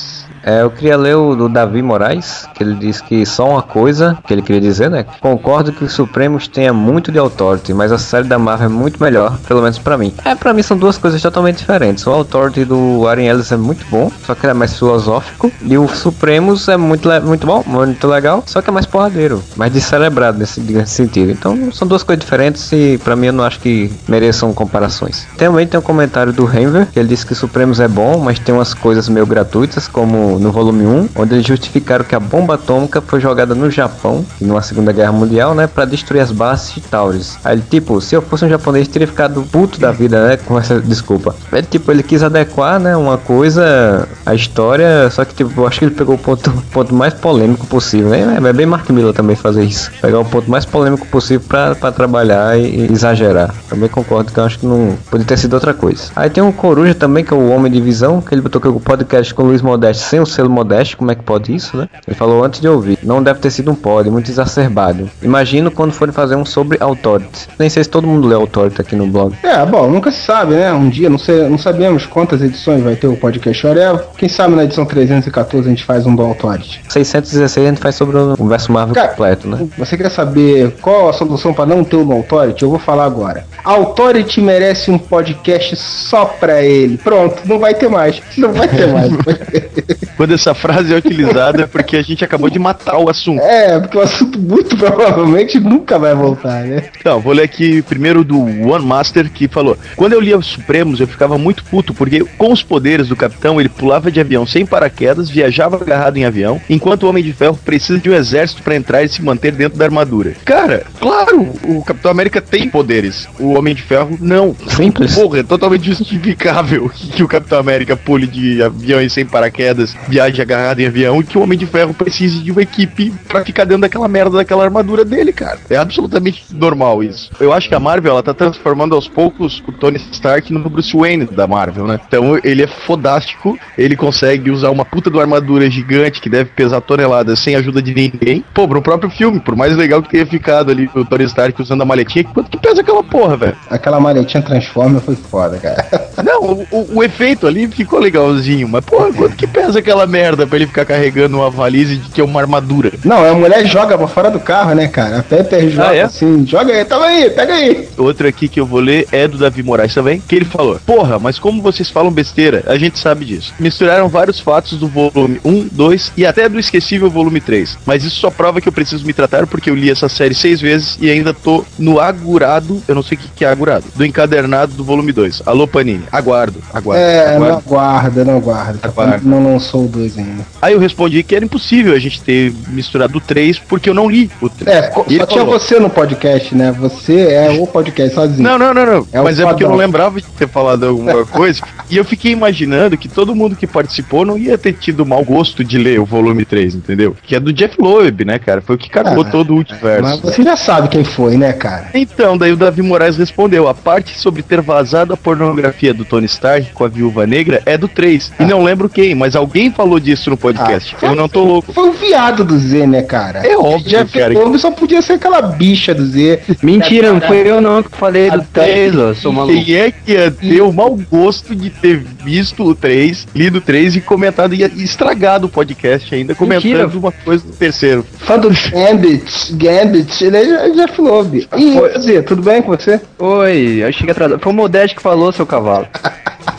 É, eu queria ler o do Davi Moraes, que ele diz que só uma coisa, que ele queria dizer, né? Concordo que os Supremos tenha muito de Authority, mas a série da Marvel é muito melhor, pelo menos pra mim. É, pra mim são duas coisas totalmente diferentes. O Authority do Aaron Ellis é muito bom, só que ele é mais filosófico, e o Supremos é muito, muito bom, muito legal, só que é mais porradeiro, mais descerebrado nesse, nesse sentido. Então são duas coisas diferentes e pra mim eu não acho que mereçam comparações. Também tem um comentário do Henver, que ele disse que Supremos é bom, mas tem umas coisas meio gratuitas, como no volume 1, onde eles justificaram que a bomba atômica foi jogada no Japão, numa Segunda Guerra Mundial, né, pra destruir as bases de Taurus. Aí ele, tipo, se eu fosse um japonês, teria ficado puto da vida, né, com essa desculpa. Ele, tipo, ele quis adequar, né, uma coisa à história, só que, tipo, eu acho que ele pegou o ponto, ponto mais polêmico possível, né, é bem Mark Miller também fazer isso. Pegar o ponto mais polêmico possível pra trabalhar e, e exagerar. Também concordo que eu acho que não poderia ter sido outra coisa. Aí tem um Coruja também, que é o Homem de Visão, que ele botou que o podcast com o Luiz Modeste sem o selo Modeste, como é que pode isso, né? Ele falou antes de ouvir, não deve ter sido um pod, muito exacerbado. Imagino quando forem fazer um sobre Authority. Nem sei se todo mundo lê Authority aqui no blog. É, bom, nunca se sabe, né? Um dia, não, sei, não sabemos quantas edições vai ter o podcast Orel. Quem sabe na edição 314 a gente faz um do Authority. 616 a gente faz sobre o universo Marvel Cara, completo, né? Você quer saber qual a solução para não ter o Authority? Eu vou falar agora. Authority merece um podcast só pra ele. Pronto, não vai ter mais. Não vai ter mais. Quando essa frase é utilizada é porque a gente acabou de matar o assunto. é, porque o assunto muito provavelmente nunca vai voltar, né? Então, vou ler aqui primeiro do One Master que falou: Quando eu lia os Supremos, eu ficava muito puto, porque com os poderes do capitão, ele pulava de avião sem paraquedas, viajava agarrado em avião, enquanto o Homem de Ferro precisa de um exército pra entrar e se manter dentro da armadura. Cara, claro, o Capitão América tem poderes, o Homem de Ferro não. Simples. Porra, é totalmente justificável que o Capitão América pule de aviões sem paraquedas, viaje agarrado em avião e que o Homem de Ferro precise de uma equipe pra ficar dentro daquela merda daquela armadura dele, cara. É absolutamente normal isso. Eu acho que a Marvel ela tá transformando aos poucos o Tony Stark no Bruce Wayne da Marvel, né? Então ele é fodástico, ele consegue usar uma puta de uma armadura gigante que deve pesar toneladas sem ajuda de ninguém. Pô, no próprio filme, por mais legal que tenha ficado ali o Tony Stark usando a maletinha, quanto que pesa aquela porra, velho? Aquela maletinha Transformer foi foda, cara. Não, o, o- o efeito ali ficou legalzinho, mas porra, quanto que pesa aquela merda pra ele ficar carregando uma valise de que é uma armadura? Não, a mulher joga pra fora do carro, né, cara? A Pepper joga Ah, é? assim, joga aí, toma aí, pega aí. Outro aqui que eu vou ler é do Davi Moraes também, que ele falou: Porra, mas como vocês falam besteira, a gente sabe disso. Misturaram vários fatos do volume 1, 2 e até do esquecível volume 3. Mas isso só prova que eu preciso me tratar porque eu li essa série seis vezes e ainda tô no agurado, eu não sei o que, que é agurado, do encadernado do volume 2. Alô, Panini, aguardo, aguardo. É, não aguardo. aguarda, não aguarda. Aguarda. Não lançou o 2 ainda. Aí eu respondi que era impossível a gente ter misturado o 3 porque eu não li o 3. É, só tinha falou, você no podcast, né? Você é o podcast sozinho. Não, não, não, não. É Mas é porque eu não lembrava de ter falado alguma coisa. e eu fiquei imaginando que todo mundo que participou não ia ter tido mau gosto de ler o volume 3, entendeu? Que é do Jeff Loeb, né, cara? Foi o que cagou Ah, todo o multiverso. Mas você já sabe quem foi, né, cara? Então, daí o Davi Moraes respondeu: a parte sobre ter vazado a pornografia do Tony Stark com a viúva negra é do 3. E não lembro quem, mas alguém falou disso no podcast. Ah, eu não tô louco. Foi o viado do Z, né, cara? É óbvio, Jeff cara. Goldblum só podia ser aquela bicha do Z. Mentira, não foi eu não que falei do 3, ó. Sou maluco. Quem é que ia ter o mau gosto de ter visto o 3, lido o 3 e comentado e estragado o podcast ainda, comentando Mentira. uma coisa do terceiro. Fã do Gambit, Gambit, ele é Jeff Loeb. E Z, tudo bem com você? Oi, eu cheguei atrasado. Foi o Modeste que falou, seu cavalo.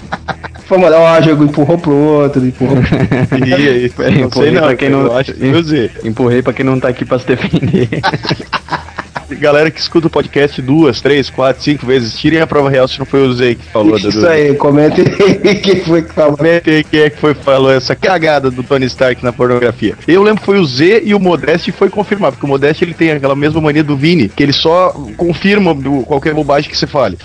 Vamos lá, ó, jogo empurrou pro outro, empurrou pro outro. E aí, não sei não, pra quem não. eu acho. Empurrei pra quem não tá aqui pra se defender. Galera que escuta o podcast duas, três, quatro, cinco vezes, tirem a prova real se não foi o Zé que falou. Isso Dudu. aí, comenta aí quem foi que falou. Comenta aí quem é que foi que falou essa cagada do Tony Stark na pornografia. Eu lembro que foi o Z e o Modeste foi confirmar, porque o Modeste ele tem aquela mesma mania do Vini, que ele só confirma qualquer bobagem que você fale.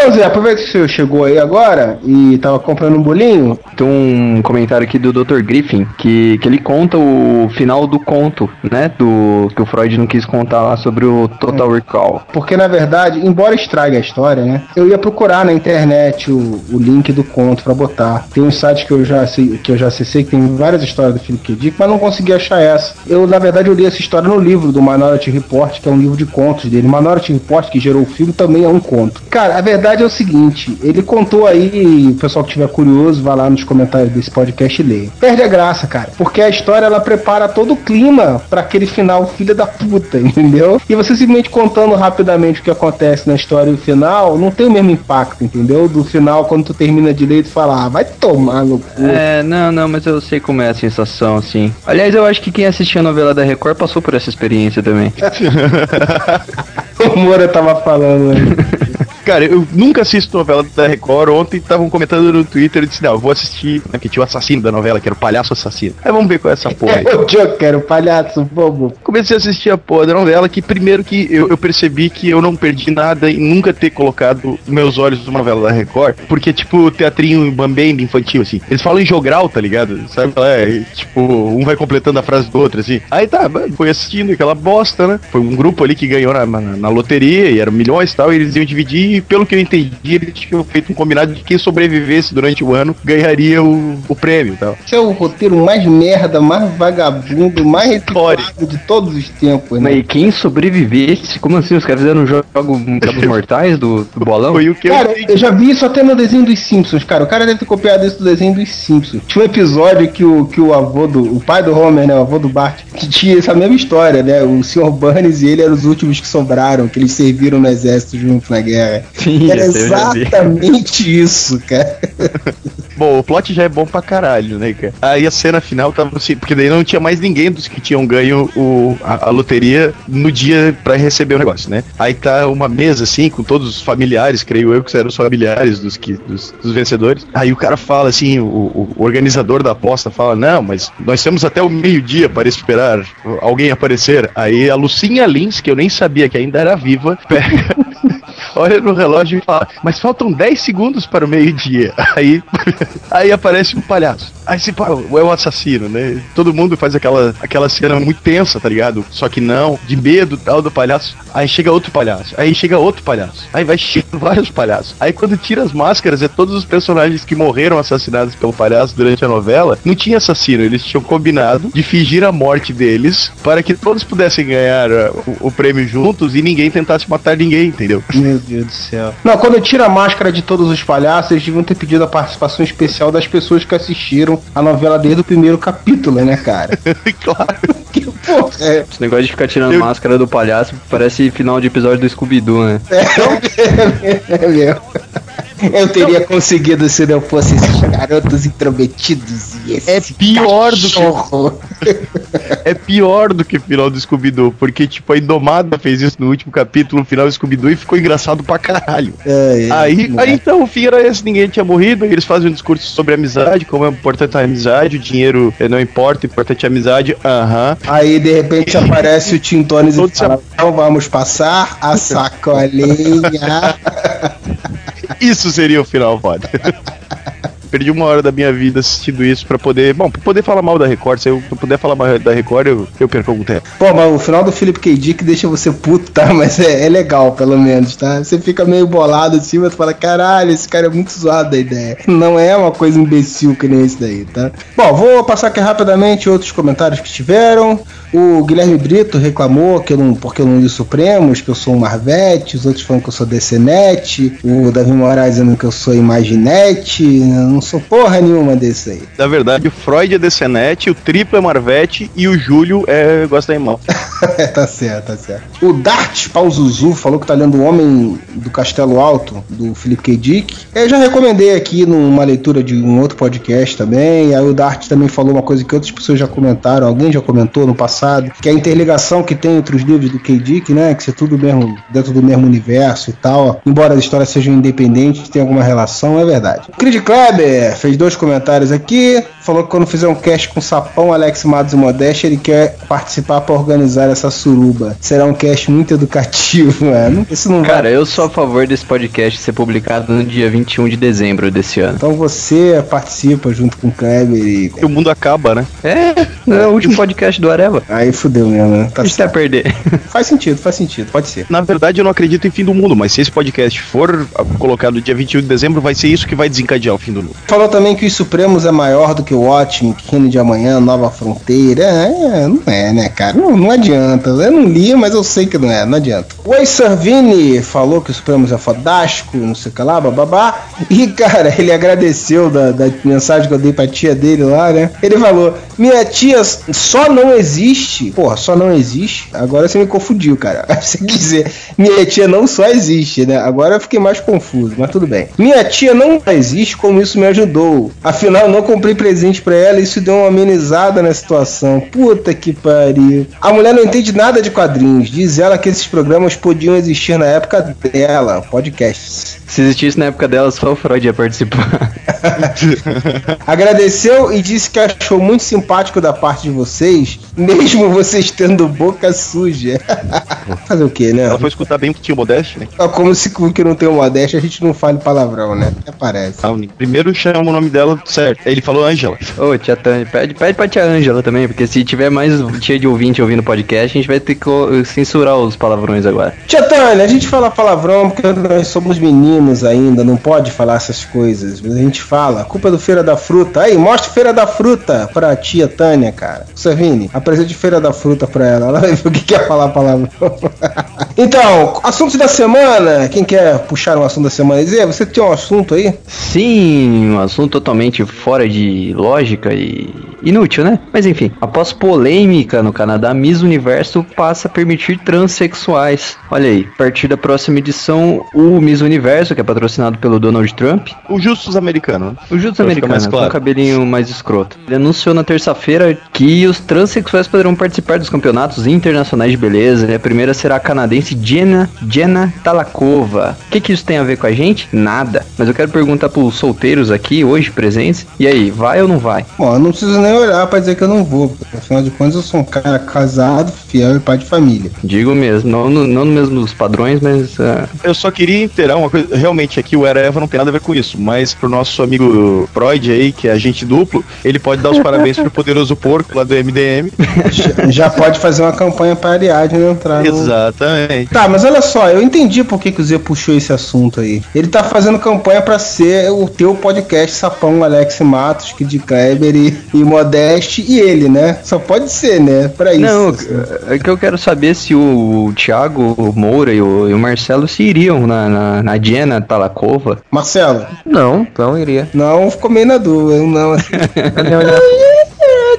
Então, Zé, aproveita que você chegou aí agora e tava comprando um bolinho. Tem um comentário aqui do Dr. Griffin que, que ele conta o final do conto, né? Do que o Freud não quis contar lá sobre o Total Recall. Porque, na verdade, embora estrague a história, né? Eu ia procurar na internet o, o link do conto pra botar. Tem um site que eu já sei, que eu já acessei, que tem várias histórias do Philip K. Dick, mas não consegui achar essa. Eu, na verdade, eu li essa história no livro do Minority Report, que é um livro de contos dele. Minority Report, que gerou o filme, também é um conto. Cara, a verdade é o seguinte, ele contou aí, o pessoal que tiver curioso, vai lá nos comentários desse podcast e leia. Perde a graça, cara, porque a história ela prepara todo o clima pra aquele final filha da puta, entendeu? E você simplesmente contando rapidamente o que acontece na história e o final, não tem o mesmo impacto, entendeu? Do final, quando tu termina de ler, tu fala, ah, vai tomar no cu. É, não, não, mas eu sei como é a sensação, assim. Aliás, eu acho que quem assistia a novela da Record passou por essa experiência também. o Moura tava falando aí. Cara, eu nunca assisto novela da Record. Ontem estavam comentando no Twitter e disse: Não, eu vou assistir. Né, que tinha o assassino da novela, que era o palhaço assassino. Aí vamos ver qual é essa porra. É o Joker, o palhaço bobo. Comecei a assistir a porra da novela, que primeiro que eu, eu percebi que eu não perdi nada em nunca ter colocado meus olhos numa novela da Record, porque, tipo, teatrinho bambembe infantil, assim. Eles falam em jogral, tá ligado? Sabe? É, tipo, um vai completando a frase do outro, assim. Aí tá, foi assistindo aquela bosta, né? Foi um grupo ali que ganhou na, na, na loteria, e eram milhões e tal, e eles iam dividir, e pelo que eu entendi, eles tinham feito um combinado de quem sobrevivesse durante o ano ganharia o, o prêmio tal. Esse é o roteiro mais merda, mais vagabundo, mais reciclado de todos os tempos, né? Mas e quem sobrevivesse? Como assim? Os caras fizeram um jogo Jogos Mortais do, do bolão? Foi o que Cara, eu já vi isso até no desenho dos Simpsons, cara. O cara deve ter copiado isso do desenho dos Simpsons. Tinha um episódio que o, que o avô do. O pai do Homer, né? O avô do Bart, que tinha essa mesma história, né? O Sr. Burns e ele eram os últimos que sobraram, que eles serviram no exército juntos na guerra. Sim, vi. exatamente isso, cara. Bom, o plot já é bom pra caralho, né, cara? Aí a cena final tava assim, porque daí não tinha mais ninguém dos que tinham ganho o, a, a loteria no dia pra receber o negócio, né? Aí tá uma mesa assim, com todos os familiares, creio eu que eram os familiares dos, que, dos, dos vencedores. Aí o cara fala assim, o, o organizador da aposta fala: Não, mas nós temos até o meio-dia para esperar alguém aparecer. Aí a Lucinha Lins, que eu nem sabia que ainda era viva, pega. Olha no relógio e fala, mas faltam 10 segundos para o meio-dia. Aí, aí aparece um palhaço. Aí se fala, é o assassino, né? Todo mundo faz aquela, aquela cena muito tensa, tá ligado? Só que não, de medo tal do palhaço. Aí chega outro palhaço, aí chega outro palhaço, aí vai chegando vários palhaços. Aí quando tira as máscaras, é todos os personagens que morreram assassinados pelo palhaço durante a novela. Não tinha assassino, eles tinham combinado de fingir a morte deles para que todos pudessem ganhar uh, o, o prêmio juntos e ninguém tentasse matar ninguém, entendeu? Meu Deus do céu. Não, quando tira a máscara de todos os palhaços, eles deviam ter pedido a participação especial das pessoas que assistiram a novela desde o primeiro capítulo, né, cara? claro. Que porra é. Esse negócio de ficar tirando máscara do palhaço parece final de episódio do Scooby-Doo, né? É mesmo. Eu teria conseguido se não fosse esses garotos intrometidos e É pior do que É pior do que o final do Scooby-Doo, porque tipo a Indomada fez isso no último capítulo, no final do Scooby-Doo e ficou engraçado pra caralho. É, é, aí, aí então o fim era esse, ninguém tinha morrido, eles fazem um discurso sobre amizade, como é importante a amizade, o dinheiro eh, não importa, importante é a amizade. Aham. Aí de repente aparece o Tim Tones e fala, então vamos passar a sacolinha. Isso seria o final foda. Perdi uma hora da minha vida assistindo isso pra poder. Bom, pra poder falar mal da Record. Se eu puder falar mal da Record, eu, eu perco algum tempo. Pô, mas o final do Philip K. Dick deixa você puto, tá? Mas é, é legal, pelo menos, tá? Você fica meio bolado assim, mas fala, caralho, esse cara é muito zoado da ideia. Não é uma coisa imbecil que nem esse daí, tá? Bom, vou passar aqui rapidamente outros comentários que tiveram. O Guilherme Brito reclamou que eu não, porque eu não li Supremos, que eu sou um Marvete, os outros falam que eu sou DCNet, o Davi Moraes dizendo que eu sou Imaginete, eu não sou porra nenhuma desse aí. Na verdade, o Freud é DCNet, o Triplo é Marvete e o Júlio é Gosta da Mal. tá certo, tá certo. O Dart Pauzuzu falou que tá lendo O Homem do Castelo Alto, do Philip K. Dick. Eu já recomendei aqui numa leitura de um outro podcast também. Aí o Dart também falou uma coisa que outras pessoas já comentaram, alguém já comentou no passado, que é a interligação que tem entre os livros do K. Dick, né? Que ser tudo mesmo, dentro do mesmo universo e tal. Embora as histórias sejam independentes, tem alguma relação, é verdade. Creed Kleber fez dois comentários aqui. Falou que quando fizer um cast com Sapão, Alex Matos e Modeste, ele quer participar para organizar essa suruba. Será um cast muito educativo, mano. Isso não Cara, eu sou a favor desse podcast ser publicado no dia 21 de dezembro desse ano. Então você participa junto com o Kleber e. E o mundo acaba, né? É, é o último podcast do Areva. Aí fudeu mesmo, né? Tá a gente vai perder. Faz sentido, faz sentido, pode ser. Na verdade, eu não acredito em fim do mundo, mas se esse podcast for colocado no dia 21 de dezembro, vai ser isso que vai desencadear o fim do mundo. Falou também que os Supremos é maior do que o Watchmen, Reino de Amanhã, Nova Fronteira. É, não é, né, cara? Não, não adianta. Eu não li, mas eu sei que não é, não adianta. O Oi Servini falou que o Supremos é fodástico, não sei o que lá, bababá. E, cara, ele agradeceu da, da mensagem que eu dei pra tia dele lá, né? Ele falou: Minha tia só não existe. Porra, só não existe. Agora você me confundiu, cara. Você quer dizer, minha tia não só existe, né? Agora eu fiquei mais confuso, mas tudo bem. Minha tia não existe, como isso me ajudou. Afinal, não comprei presente pra ela e isso deu uma amenizada na situação. Puta que pariu. A mulher não entende nada de quadrinhos. Diz ela que esses programas podiam existir na época dela, podcasts. Se existisse na época dela, só o Freud ia participar. Agradeceu e disse que achou muito simpático da parte de vocês, mesmo vocês tendo boca suja. Fazer o que, né? Ela foi escutar bem que tinha o Modeste, né? É Como se com que não tem o Modeste a gente não fale palavrão, né? Até parece. Ah, Primeiro chama o nome dela certo. Ele falou Ângela. Ô, tia Tânia, pede, pede pra tia Ângela também, porque se tiver mais tia de ouvinte ouvindo podcast, a gente vai ter que censurar os palavrões agora. Tia Tânia, a gente fala palavrão porque nós somos meninos ainda, não pode falar essas coisas. Mas a gente fala, a culpa é do Feira da Fruta. Aí, mostra Feira da Fruta pra tia Tânia, cara. Savini, apresente Feira da Fruta pra ela. Ela vai ver o que quer falar palavrão. então, assuntos da semana. Quem quer puxar um assunto da semana? Zé, você tem um assunto aí? Sim, um assunto totalmente fora de lógica e inútil, né? Mas enfim, após polêmica no Canadá, Miss Universo passa a permitir transexuais. Olha aí, a partir da próxima edição, o Miss Universo, que é patrocinado pelo Donald Trump, O Justus americano. né? o Justus americano, mais com claro. o cabelinho mais escroto. Ele anunciou na terça-feira que os transexuais poderão participar dos campeonatos internacionais de beleza. E a primeira será a canadense Jenna, Jenna Talakova. O que, que isso tem a ver com a gente? Nada. Mas eu quero perguntar pros solteiros aqui, hoje presentes. E aí, vai ou não vai? Bom, eu não preciso nem olhar pra dizer que eu não vou. Porque, afinal de contas, eu sou um cara casado, fiel e pai de família. Digo mesmo, não, no, não no mesmo dos padrões, mas. ah, Eu só queria inteirar uma coisa. Realmente, aqui o Era Eva não tem nada a ver com isso. Mas pro nosso amigo Freud aí, que é agente duplo, ele pode dar os parabéns pro poderoso porco lá do MDM. Já- Já pode fazer uma campanha pra Ariadne entrar no... Exatamente. Tá, mas olha só, eu entendi por que, que o Zé puxou esse assunto aí. Ele tá fazendo campanha pra ser o teu podcast Sapão, Alex Matos, Kid Kleber e, e Modeste e ele, né? Só pode ser, né? Pra isso. Não, assim. é que eu quero saber se o Thiago o Moura e o, e o Marcelo se iriam na, na, na Jenna Talakova. Marcelo, Não, não iria. não ficou meio na dúvida, não. assim.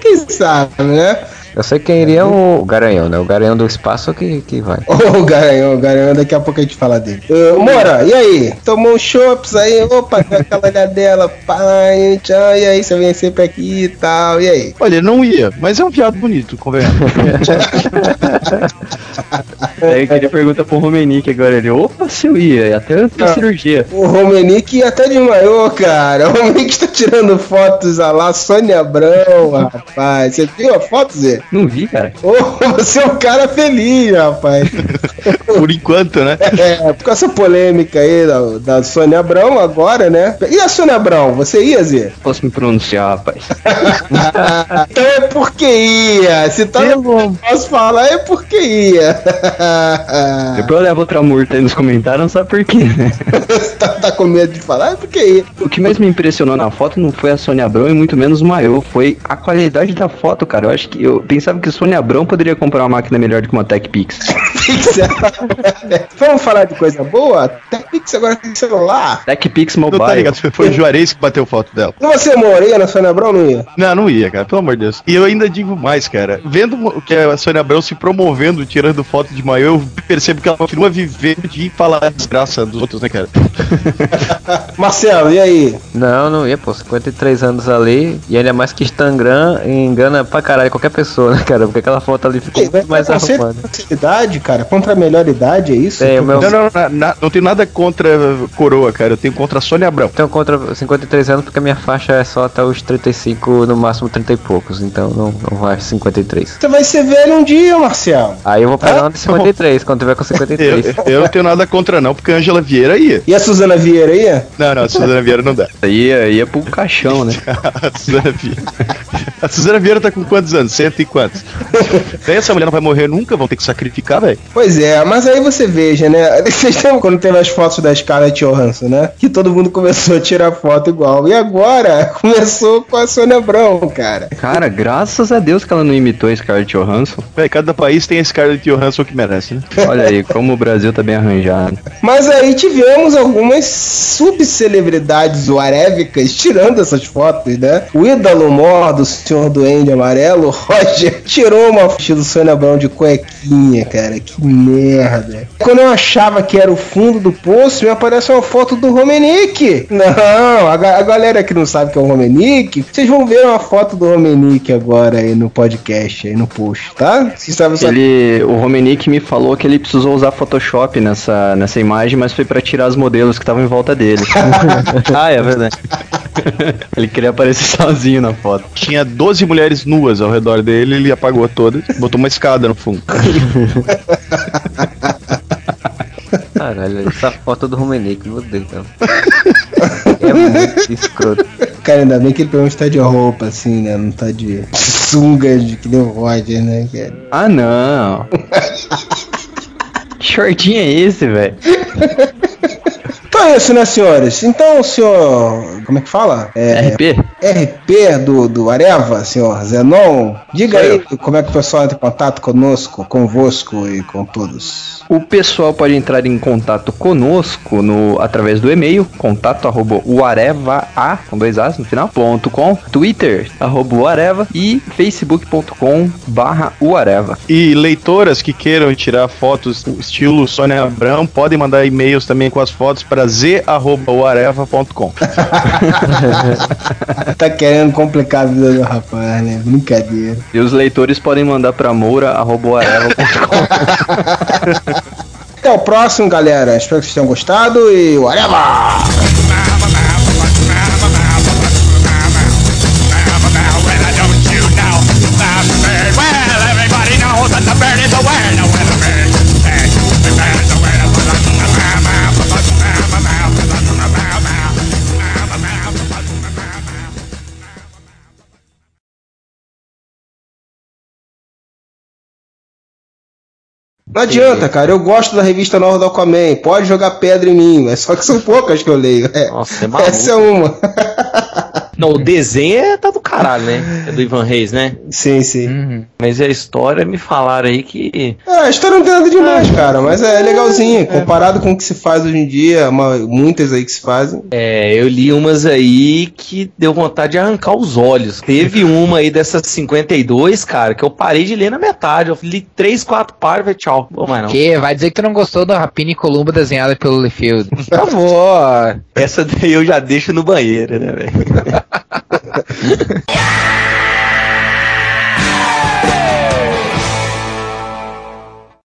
Quem sabe, né? Eu sei quem iria é o Garanhão, né? O Garanhão do espaço que, que vai. Ô, o Garanhão, o Garanhão, daqui a pouco a gente fala dele. Ô, Mora, e aí? Tomou um chopps aí? Opa, aquela olhadela, pai, tchau, e aí, você vem sempre aqui e tal, e aí? Olha, ele não ia, mas é um viado bonito, convenhamos. Aí eu queria perguntar pro Romenick agora. Ele, opa, se eu ia, até a cirurgia. O Romenick ia até de maiô, cara. O Romenick está tirando fotos a lá Sônia Abrão, rapaz. Você viu a foto, Zé? Não vi, cara. Ô, você é um cara feliz, rapaz. Por enquanto, né? É, com essa polêmica aí da, da Sônia Abrão agora, né? E a Sônia Abrão, você ia, Zé? Posso me pronunciar, rapaz. então é porque ia. Se tá no posso falar, é porque ia. Depois eu levo outra multa aí nos comentários, não sabe por quê, né? tá, tá com medo de falar, é porque ia. O que mais me impressionou na foto não foi a Sônia Abrão e muito menos o maiô, foi a qualidade da foto, cara. Eu acho que eu pensava que a Sônia Abrão poderia comprar uma máquina melhor do que uma TechPix. Vamos falar de coisa boa? TechPix agora tem celular. TechPix Não tá Mobile. ligado? Foi o Juarez que bateu foto dela. E você moraria na Sônia Abrão, não ia? Não, não ia, cara, pelo amor de Deus. E eu ainda digo mais, cara. Vendo o que a Sônia Abrão se promovendo, tirando foto de eu percebo que ela continua vivendo de falar a desgraça dos outros, né, cara? Marcelo, e aí? Não, não ia, pô. 53 anos ali. E ainda mais que Instagram engana pra caralho qualquer pessoa, né, cara? Porque aquela foto ali ficou muito mais Conceito arrumada. de idade, cara, contra a melhor idade, é isso? É, meu. Não, não, não, na- não tenho nada contra coroa, cara. Eu tenho contra a Sônia Abrão. Então contra 53 anos porque a minha faixa é só até os 35, no máximo 30 e poucos. Então não, não vai 53. Você vai ser velho um dia, Marcelo. Aí eu vou pegar uma de 53 quando tiver com Eu, 53. eu não tenho nada contra, não, porque a Angela Vieira ia. E a Suzana Vieira ia? Não, não, a Suzana Vieira não dá. Ia, ia pro caixão, né? A Suzana Vieira. A Suzana Vieira tá com quantos anos? Cento e quantos? Daí essa mulher não vai morrer nunca, vão ter que sacrificar, velho. Pois é, mas aí você veja, né? Vocês lembram quando teve as fotos da Scarlett Johansson, né? Que todo mundo começou a tirar foto igual. E agora começou com a Sônia Abrão, cara. Cara, graças a Deus que ela não imitou a Scarlett Johansson. Véi, cada país tem a Scarlett Johansson que merece, né? Olha aí, como o Brasil tá bem arranjado. Mas aí tivemos algumas subcelebridades warevicas tirando essas fotos, né? O ídolo mor do Senhor Duende Amarelo, Roger, tirou uma foto do Sônia Abrão de cuequinha, cara. Que merda. Quando eu achava que era o fundo do poço, me aparece uma foto do Romenick. Não, a, a galera que não sabe que é o Romenick, vocês vão ver uma foto do Romenick agora aí no podcast, aí no post, tá? Vocês sabem só... Ele, o Romenick me falou que ele precisou usar Photoshop nessa, nessa imagem, mas foi pra tirar as modelos que estavam em volta dele. ah, é verdade. ele queria aparecer sozinho na foto. Tinha 12 mulheres nuas ao redor dele, ele apagou todas, botou uma escada no fundo. Caralho, essa foto do Romenick, meu Deus. Cara. É muito escroto. Cara, ainda bem que ele pelo menos tá de roupa, assim, né? Não tá de sunga de que nem o Roger, né, cara? Ah, não. Que shortinho é esse, velho? Então é isso, né, senhores? Então, o senhor. Como é que fala? É, RP? RP do, do Areva, senhor Zenon. Diga aí como é que o pessoal entra em contato conosco, convosco e com todos. O pessoal pode entrar em contato conosco no, através do e-mail, contato arroba uareva, a, com dois as no final, ponto com, Twitter, arroba uareva e facebook.com barra uareva. E leitoras que queiram tirar fotos estilo Sônia Abrão, podem mandar e-mails também com as fotos para z.uareva.com. tá querendo complicar a vida do rapaz, né? Brincadeira. E os leitores podem mandar para moura arroba uareva.com. Até o próximo, galera. Espero que vocês tenham gostado e whatever! Não adianta, cara. Eu gosto da revista nova do Aquaman. Pode jogar pedra em mim. É só que são poucas que eu leio. É, Nossa, é maluco. essa é uma. Não, o desenho é tá do caralho, né? É do Ivan Reis, né? Sim, sim. Mas a história me falaram aí que. É, a história não tem nada demais, cara. Mas é legalzinha. Comparado com o que se faz hoje em dia, uma- muitas aí que se fazem. É, eu li umas aí que deu vontade de arrancar os olhos. Teve uma aí dessas 52, cara, que eu parei de ler na metade. Eu li três, quatro páginas e falei, tchau. Vou mais não. Que? Vai dizer que tu não gostou da Rapina e Columba desenhada pelo Liefeld. Por favor. Essa daí eu já deixo no banheiro, né, velho? yeah!